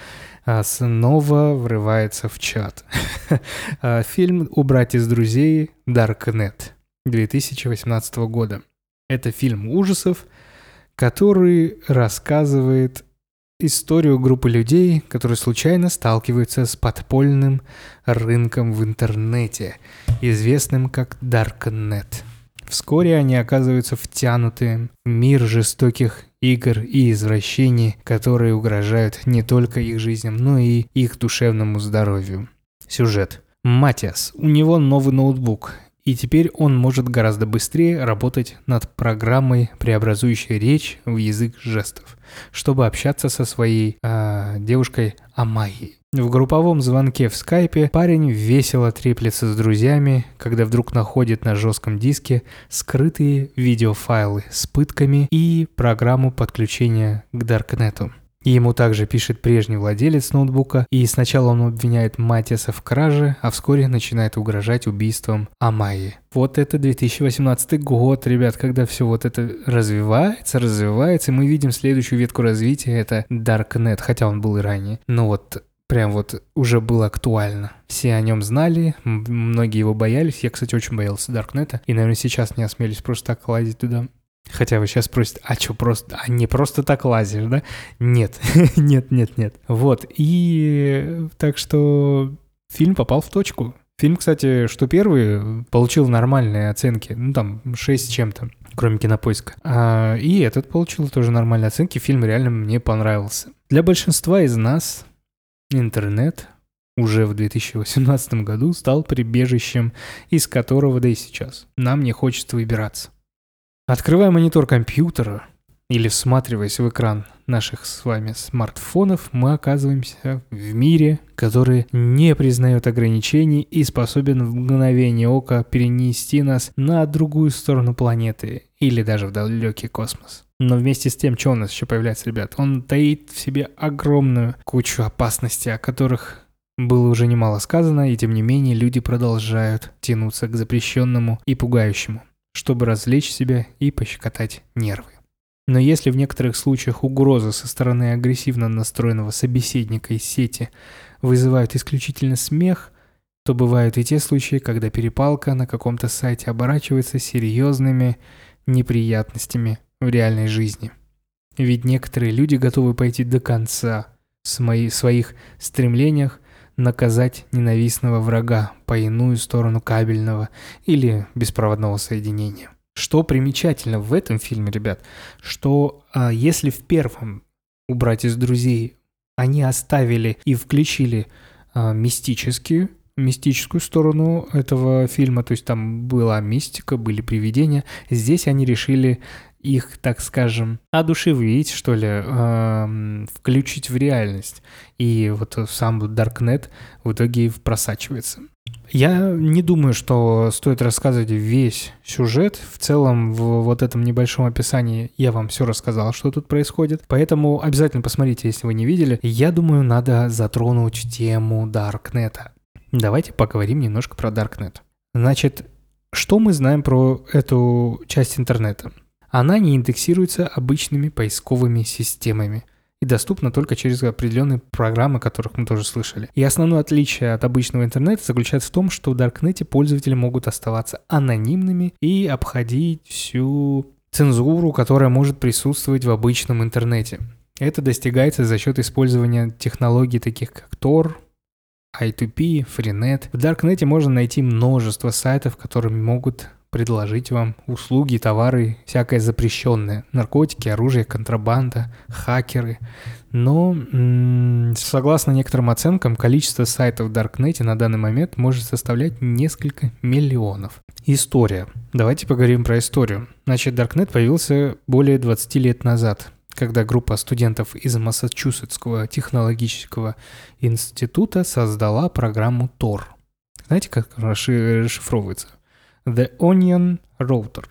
а, снова врывается в чат. А, фильм «Убрать из друзей» Darknet 2018 года. Это фильм ужасов, который рассказывает историю группы людей, которые случайно сталкиваются с подпольным рынком в интернете, известным как Darknet. Вскоре они оказываются втянуты в мир жестоких игр и извращений, которые угрожают не только их жизням, но и их душевному здоровью. Сюжет. Матиас. У него новый ноутбук, и теперь он может гораздо быстрее работать над программой, преобразующей речь в язык жестов, чтобы общаться со своей э, девушкой Амайей. В групповом звонке в скайпе парень весело треплется с друзьями, когда вдруг находит на жестком диске скрытые видеофайлы с пытками и программу подключения к Даркнету. Ему также пишет прежний владелец ноутбука, и сначала он обвиняет Матиаса в краже, а вскоре начинает угрожать убийством Амайи. Вот это 2018 год, ребят, когда все вот это развивается, развивается, и мы видим следующую ветку развития, это Darknet, хотя он был и ранее. Но вот прям вот уже было актуально. Все о нем знали, многие его боялись. Я, кстати, очень боялся Даркнета, и, наверное, сейчас не осмелюсь просто так лазить туда. Хотя вы сейчас спросите, а что, просто, а не просто так лазишь, да? Нет, нет, нет, нет. Вот, и так что фильм попал в точку. Фильм, кстати, что первый, получил нормальные оценки, ну там 6 чем-то, кроме кинопоиска. А, и этот получил тоже нормальные оценки, фильм реально мне понравился. Для большинства из нас интернет уже в 2018 году стал прибежищем, из которого, да и сейчас, нам не хочется выбираться. Открывая монитор компьютера или всматриваясь в экран наших с вами смартфонов, мы оказываемся в мире, который не признает ограничений и способен в мгновение ока перенести нас на другую сторону планеты или даже в далекий космос. Но вместе с тем, что у нас еще появляется, ребят, он таит в себе огромную кучу опасностей, о которых было уже немало сказано, и тем не менее люди продолжают тянуться к запрещенному и пугающему чтобы развлечь себя и пощекотать нервы. Но если в некоторых случаях угрозы со стороны агрессивно настроенного собеседника из сети вызывают исключительно смех, то бывают и те случаи, когда перепалка на каком-то сайте оборачивается серьезными неприятностями в реальной жизни. Ведь некоторые люди готовы пойти до конца в своих стремлениях наказать ненавистного врага по иную сторону кабельного или беспроводного соединения. Что примечательно в этом фильме, ребят, что а, если в первом убрать из друзей они оставили и включили а, мистические мистическую сторону этого фильма, то есть там была мистика, были привидения. Здесь они решили их, так скажем, одушевить, что ли, э, включить в реальность. И вот сам Darknet в итоге просачивается. Я не думаю, что стоит рассказывать весь сюжет. В целом, в вот этом небольшом описании я вам все рассказал, что тут происходит. Поэтому обязательно посмотрите, если вы не видели. Я думаю, надо затронуть тему Даркнета. Давайте поговорим немножко про Даркнет. Значит, что мы знаем про эту часть интернета? Она не индексируется обычными поисковыми системами и доступна только через определенные программы, о которых мы тоже слышали. И основное отличие от обычного интернета заключается в том, что в Даркнете пользователи могут оставаться анонимными и обходить всю цензуру, которая может присутствовать в обычном интернете. Это достигается за счет использования технологий таких как Tor, I2P, Freenet. В Даркнете можно найти множество сайтов, которые могут предложить вам услуги, товары, всякое запрещенное. Наркотики, оружие, контрабанда, хакеры. Но, согласно некоторым оценкам, количество сайтов в Даркнете на данный момент может составлять несколько миллионов. История. Давайте поговорим про историю. Значит, Даркнет появился более 20 лет назад когда группа студентов из Массачусетского технологического института создала программу Tor. Знаете, как расшифровывается? The Onion Router.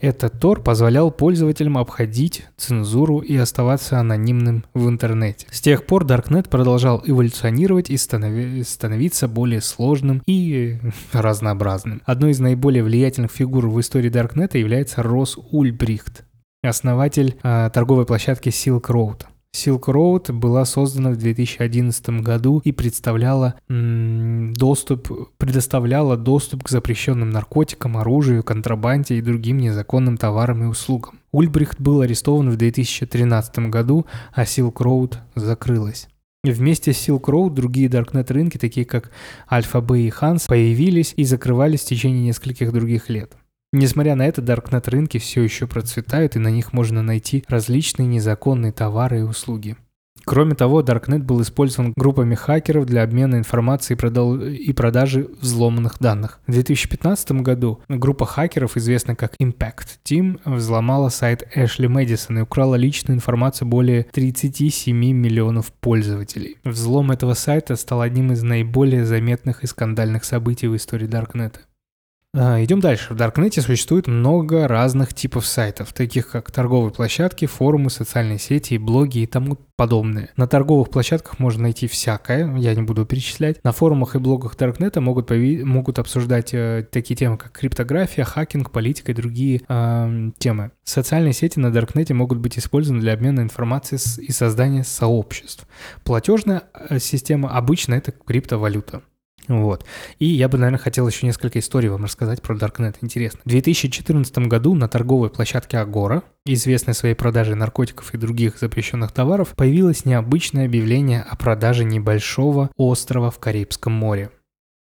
Этот Tor позволял пользователям обходить цензуру и оставаться анонимным в интернете. С тех пор Darknet продолжал эволюционировать и станови- становиться более сложным и разнообразным. Одной из наиболее влиятельных фигур в истории Darknet является Рос Ульбрихт, основатель э, торговой площадки Silk Road. Silk Road была создана в 2011 году и представляла доступ, предоставляла доступ к запрещенным наркотикам, оружию, контрабанде и другим незаконным товарам и услугам. Ульбрихт был арестован в 2013 году, а Silk Road закрылась. Вместе с Silk Road другие Darknet рынки, такие как Alpha-Bay и Hans, появились и закрывались в течение нескольких других лет. Несмотря на это, Даркнет рынки все еще процветают, и на них можно найти различные незаконные товары и услуги. Кроме того, Darknet был использован группами хакеров для обмена информацией и продажи взломанных данных. В 2015 году группа хакеров, известная как Impact Team, взломала сайт Ashley Madison и украла личную информацию более 37 миллионов пользователей. Взлом этого сайта стал одним из наиболее заметных и скандальных событий в истории Даркнета. А, идем дальше. В Даркнете существует много разных типов сайтов, таких как торговые площадки, форумы, социальные сети, блоги и тому подобное. На торговых площадках можно найти всякое, я не буду перечислять. На форумах и блогах Даркнета могут, появи- могут обсуждать э, такие темы, как криптография, хакинг, политика и другие э, темы. Социальные сети на Даркнете могут быть использованы для обмена информацией и создания сообществ. Платежная э, система обычно это криптовалюта. Вот. И я бы, наверное, хотел еще несколько историй вам рассказать про Darknet. Интересно. В 2014 году на торговой площадке Agora, известной своей продажей наркотиков и других запрещенных товаров, появилось необычное объявление о продаже небольшого острова в Карибском море.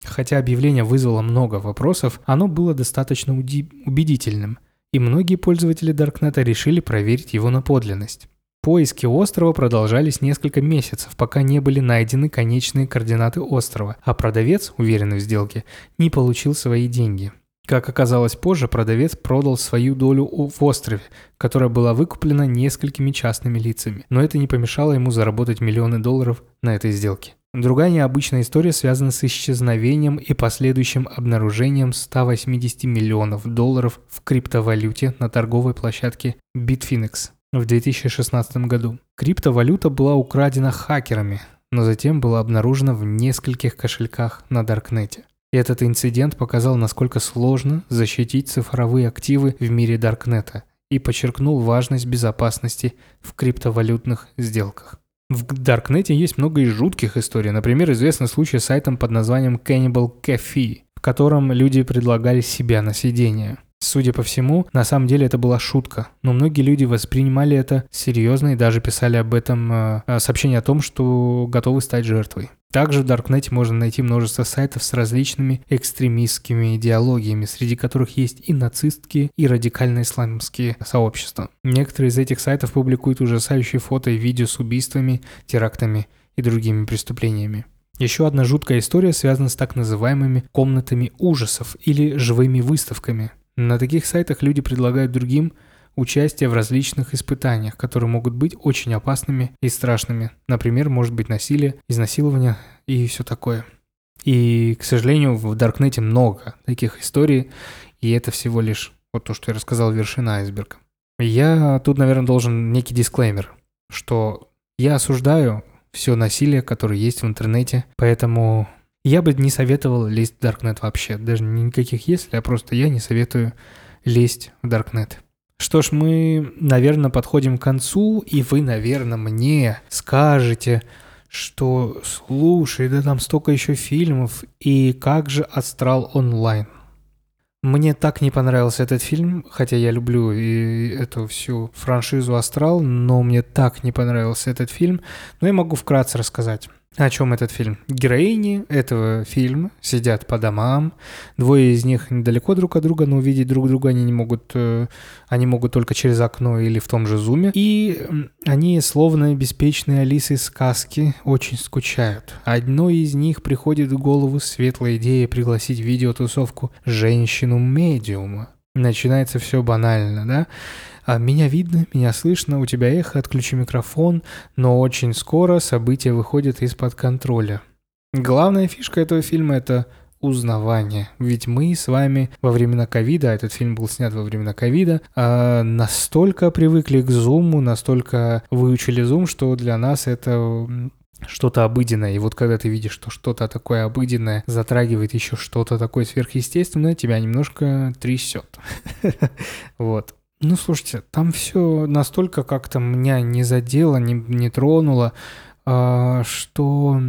Хотя объявление вызвало много вопросов, оно было достаточно убедительным, и многие пользователи Даркнета решили проверить его на подлинность. Поиски острова продолжались несколько месяцев, пока не были найдены конечные координаты острова, а продавец, уверенный в сделке, не получил свои деньги. Как оказалось позже, продавец продал свою долю в острове, которая была выкуплена несколькими частными лицами, но это не помешало ему заработать миллионы долларов на этой сделке. Другая необычная история связана с исчезновением и последующим обнаружением 180 миллионов долларов в криптовалюте на торговой площадке Bitfinex в 2016 году. Криптовалюта была украдена хакерами, но затем была обнаружена в нескольких кошельках на Даркнете. Этот инцидент показал, насколько сложно защитить цифровые активы в мире Даркнета и подчеркнул важность безопасности в криптовалютных сделках. В Даркнете есть много и жутких историй. Например, известный случай с сайтом под названием Cannibal Cafe, в котором люди предлагали себя на сидение. Судя по всему, на самом деле это была шутка, но многие люди воспринимали это серьезно и даже писали об этом э, э, сообщение о том, что готовы стать жертвой. Также в Даркнете можно найти множество сайтов с различными экстремистскими идеологиями, среди которых есть и нацистские, и радикально-исламские сообщества. Некоторые из этих сайтов публикуют ужасающие фото и видео с убийствами, терактами и другими преступлениями. Еще одна жуткая история связана с так называемыми комнатами ужасов или живыми выставками. На таких сайтах люди предлагают другим участие в различных испытаниях, которые могут быть очень опасными и страшными. Например, может быть насилие, изнасилование и все такое. И, к сожалению, в Даркнете много таких историй, и это всего лишь вот то, что я рассказал, вершина айсберга. Я тут, наверное, должен некий дисклеймер, что я осуждаю все насилие, которое есть в интернете, поэтому я бы не советовал лезть в Даркнет вообще. Даже никаких если, а просто я не советую лезть в Даркнет. Что ж, мы, наверное, подходим к концу, и вы, наверное, мне скажете, что слушай, да там столько еще фильмов, и как же Астрал онлайн? Мне так не понравился этот фильм, хотя я люблю и эту всю франшизу Астрал, но мне так не понравился этот фильм. Но я могу вкратце рассказать. О чем этот фильм? Героини этого фильма сидят по домам. Двое из них недалеко друг от друга, но увидеть друг друга они не могут. Э, они могут только через окно или в том же зуме. И они, словно беспечные Алисы сказки, очень скучают. Одной из них приходит в голову светлая идея пригласить в видеотусовку женщину-медиума. Начинается все банально, да? А меня видно, меня слышно, у тебя эхо, отключи микрофон, но очень скоро события выходят из-под контроля. Главная фишка этого фильма – это узнавание. Ведь мы с вами во времена ковида, этот фильм был снят во времена ковида, а, настолько привыкли к зуму, настолько выучили зум, что для нас это что-то обыденное. И вот когда ты видишь, что что-то такое обыденное затрагивает еще что-то такое сверхъестественное, тебя немножко трясет. Вот. Ну, слушайте, там все настолько как-то меня не задело, не, не тронуло, а, что...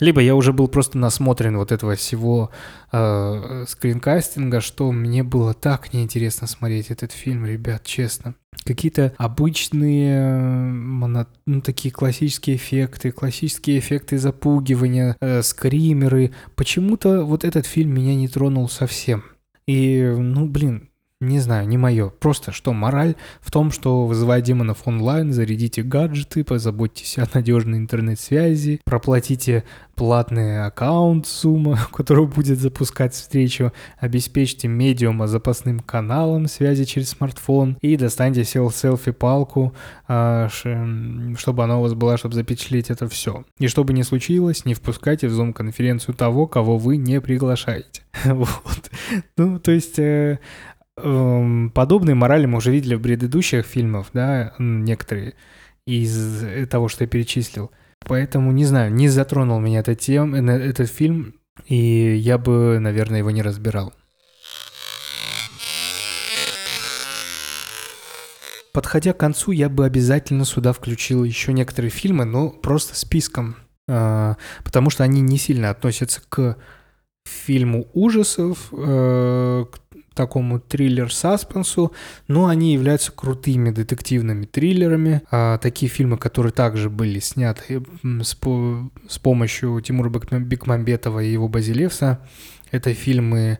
Либо я уже был просто насмотрен вот этого всего э, скринкастинга, что мне было так неинтересно смотреть этот фильм, ребят, честно. Какие-то обычные, моно... ну, такие классические эффекты, классические эффекты запугивания, э, скримеры. Почему-то вот этот фильм меня не тронул совсем. И, ну, блин, не знаю, не мое. Просто что мораль в том, что вызывая демонов онлайн, зарядите гаджеты, позаботьтесь о надежной интернет-связи, проплатите платный аккаунт Zoom, который будет запускать встречу, обеспечьте медиума запасным каналом связи через смартфон и достаньте селфи-палку, а, чтобы она у вас была, чтобы запечатлеть это все. И чтобы не случилось, не впускайте в Zoom-конференцию того, кого вы не приглашаете. Вот. Ну, то есть э, подобные морали мы уже видели в предыдущих фильмах, да, некоторые из того, что я перечислил. Поэтому, не знаю, не затронул меня эта тема, э, этот фильм, и я бы, наверное, его не разбирал. Подходя к концу, я бы обязательно сюда включил еще некоторые фильмы, но просто списком, а, потому что они не сильно относятся к фильму ужасов, э, к такому триллер-саспенсу, но они являются крутыми детективными триллерами. А, такие фильмы, которые также были сняты с, по, с помощью Тимура Бекмамбетова и его Базилевса. Это фильмы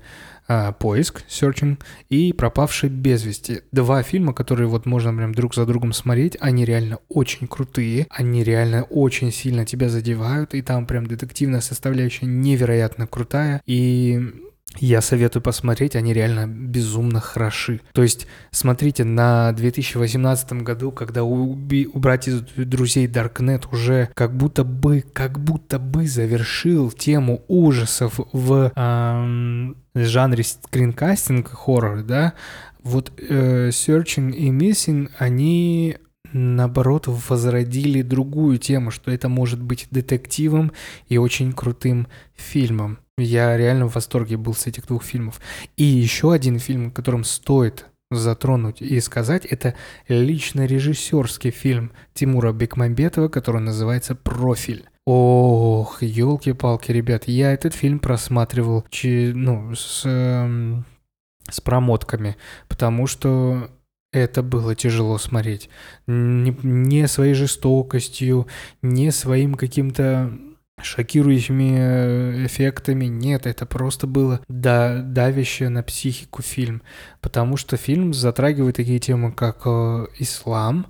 а, «Поиск», «Searching» и «Пропавший без вести». Два фильма, которые вот можно прям друг за другом смотреть, они реально очень крутые, они реально очень сильно тебя задевают, и там прям детективная составляющая невероятно крутая, и я советую посмотреть, они реально безумно хороши. То есть, смотрите, на 2018 году, когда уби- убрать из друзей Darknet уже как будто бы, как будто бы завершил тему ужасов в эм, жанре скринкастинг хоррор, да, вот э, Searching и Missing, они наоборот возродили другую тему, что это может быть детективом и очень крутым фильмом. Я реально в восторге был с этих двух фильмов. И еще один фильм, которым стоит затронуть и сказать, это лично режиссерский фильм Тимура Бекмамбетова, который называется «Профиль». Ох, елки-палки, ребят, я этот фильм просматривал ну, с, эм, с промотками, потому что это было тяжело смотреть. Не, своей жестокостью, не своим каким-то шокирующими э, эффектами. Нет, это просто было да, давящее на психику фильм. Потому что фильм затрагивает такие темы, как э, ислам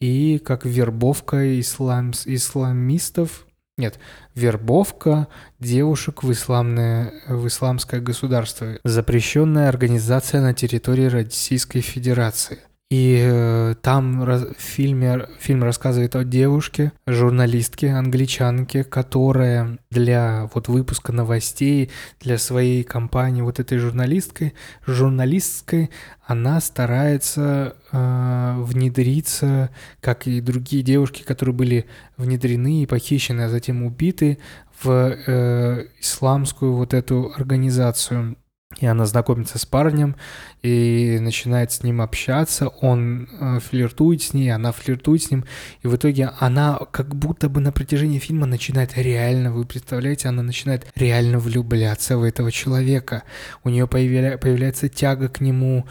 и как вербовка ислам, исламистов Нет, вербовка девушек в, исламное, в исламское государство. Запрещенная организация на территории Российской Федерации. И э, там в фильме, фильм рассказывает о девушке, журналистке, англичанке, которая для вот выпуска новостей, для своей компании, вот этой журналисткой, журналистской, она старается э, внедриться, как и другие девушки, которые были внедрены и похищены, а затем убиты в э, исламскую вот эту организацию. И она знакомится с парнем и начинает с ним общаться. Он э, флиртует с ней, она флиртует с ним. И в итоге она как будто бы на протяжении фильма начинает реально, вы представляете, она начинает реально влюбляться в этого человека. У нее появля, появляется тяга к нему.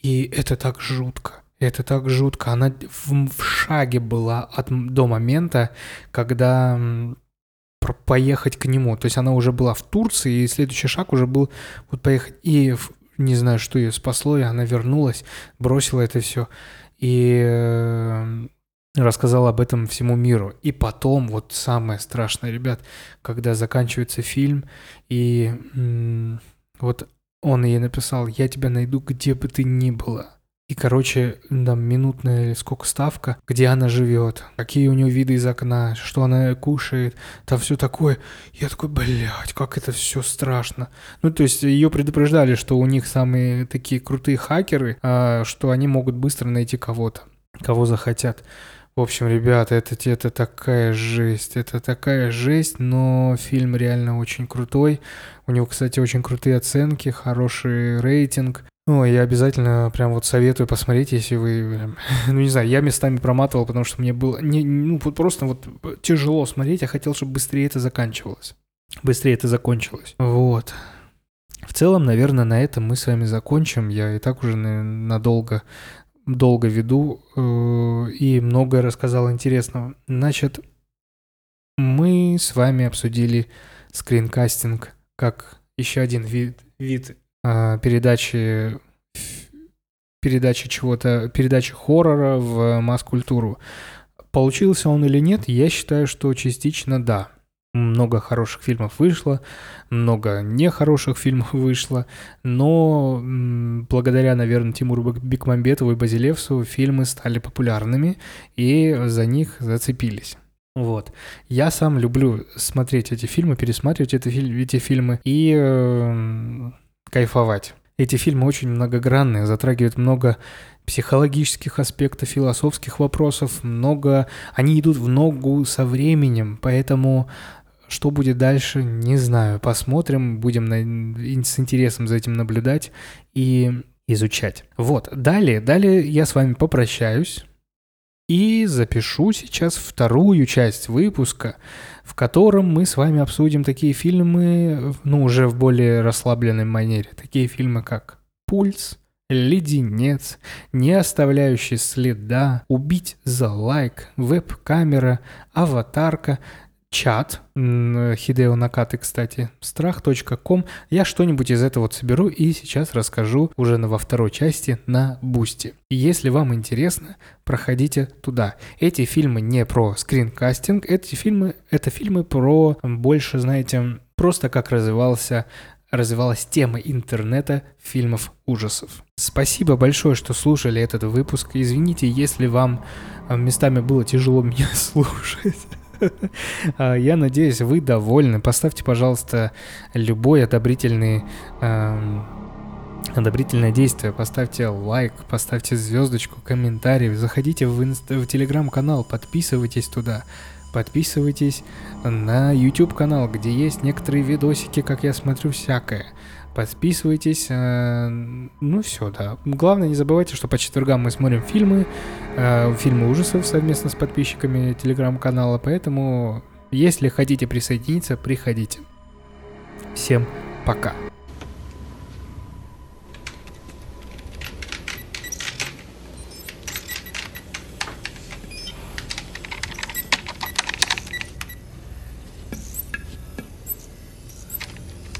И это так жутко. Это так жутко. Она в, в шаге была от, до момента, когда поехать к нему. То есть она уже была в Турции, и следующий шаг уже был вот поехать. И не знаю, что ее спасло, и она вернулась, бросила это все и э, рассказала об этом всему миру. И потом, вот самое страшное, ребят, когда заканчивается фильм, и вот он ей написал, я тебя найду, где бы ты ни была. И, короче, там минутная или сколько ставка, где она живет, какие у нее виды из окна, что она кушает, там все такое. Я такой, блядь, как это все страшно. Ну, то есть ее предупреждали, что у них самые такие крутые хакеры, а, что они могут быстро найти кого-то, кого захотят. В общем, ребята, это, это такая жесть, это такая жесть, но фильм реально очень крутой. У него, кстати, очень крутые оценки, хороший рейтинг. Ну, я обязательно прям вот советую посмотреть, если вы... Ну, не знаю, я местами проматывал, потому что мне было... Не, ну, вот просто вот тяжело смотреть, я хотел, чтобы быстрее это заканчивалось. Быстрее это закончилось. Вот. В целом, наверное, на этом мы с вами закончим. Я и так уже надолго долго веду э, и многое рассказал интересного. Значит, мы с вами обсудили скринкастинг как еще один вид, вид передачи передачи чего-то, передачи хоррора в масс-культуру. Получился он или нет, я считаю, что частично да. Много хороших фильмов вышло, много нехороших фильмов вышло, но благодаря, наверное, Тимуру Бекмамбетову и Базилевсу фильмы стали популярными и за них зацепились. Вот. Я сам люблю смотреть эти фильмы, пересматривать эти, эти фильмы и э, кайфовать. Эти фильмы очень многогранные, затрагивают много психологических аспектов, философских вопросов, много... Они идут в ногу со временем, поэтому что будет дальше, не знаю. Посмотрим, будем на... с интересом за этим наблюдать и изучать. Вот, далее, далее я с вами попрощаюсь и запишу сейчас вторую часть выпуска, в котором мы с вами обсудим такие фильмы, ну, уже в более расслабленной манере. Такие фильмы, как «Пульс», «Леденец», «Не оставляющий следа», «Убить за лайк», «Веб-камера», «Аватарка», чат Хидео Накаты, кстати, страх.ком. Я что-нибудь из этого вот соберу и сейчас расскажу уже на, во второй части на Бусти. Если вам интересно, проходите туда. Эти фильмы не про скринкастинг, эти фильмы, это фильмы про больше, знаете, просто как развивался развивалась тема интернета фильмов ужасов. Спасибо большое, что слушали этот выпуск. Извините, если вам местами было тяжело меня слушать. А, я надеюсь, вы довольны. Поставьте, пожалуйста, любой одобрительный одобрительное действие, поставьте лайк, поставьте звездочку, комментарий, заходите в, инст... в телеграм-канал, подписывайтесь туда, подписывайтесь на YouTube канал, где есть некоторые видосики, как я смотрю всякое. Подписывайтесь, э, ну все, да. Главное, не забывайте, что по четвергам мы смотрим фильмы, э, фильмы ужасов совместно с подписчиками телеграм-канала, поэтому, если хотите присоединиться, приходите. Всем пока.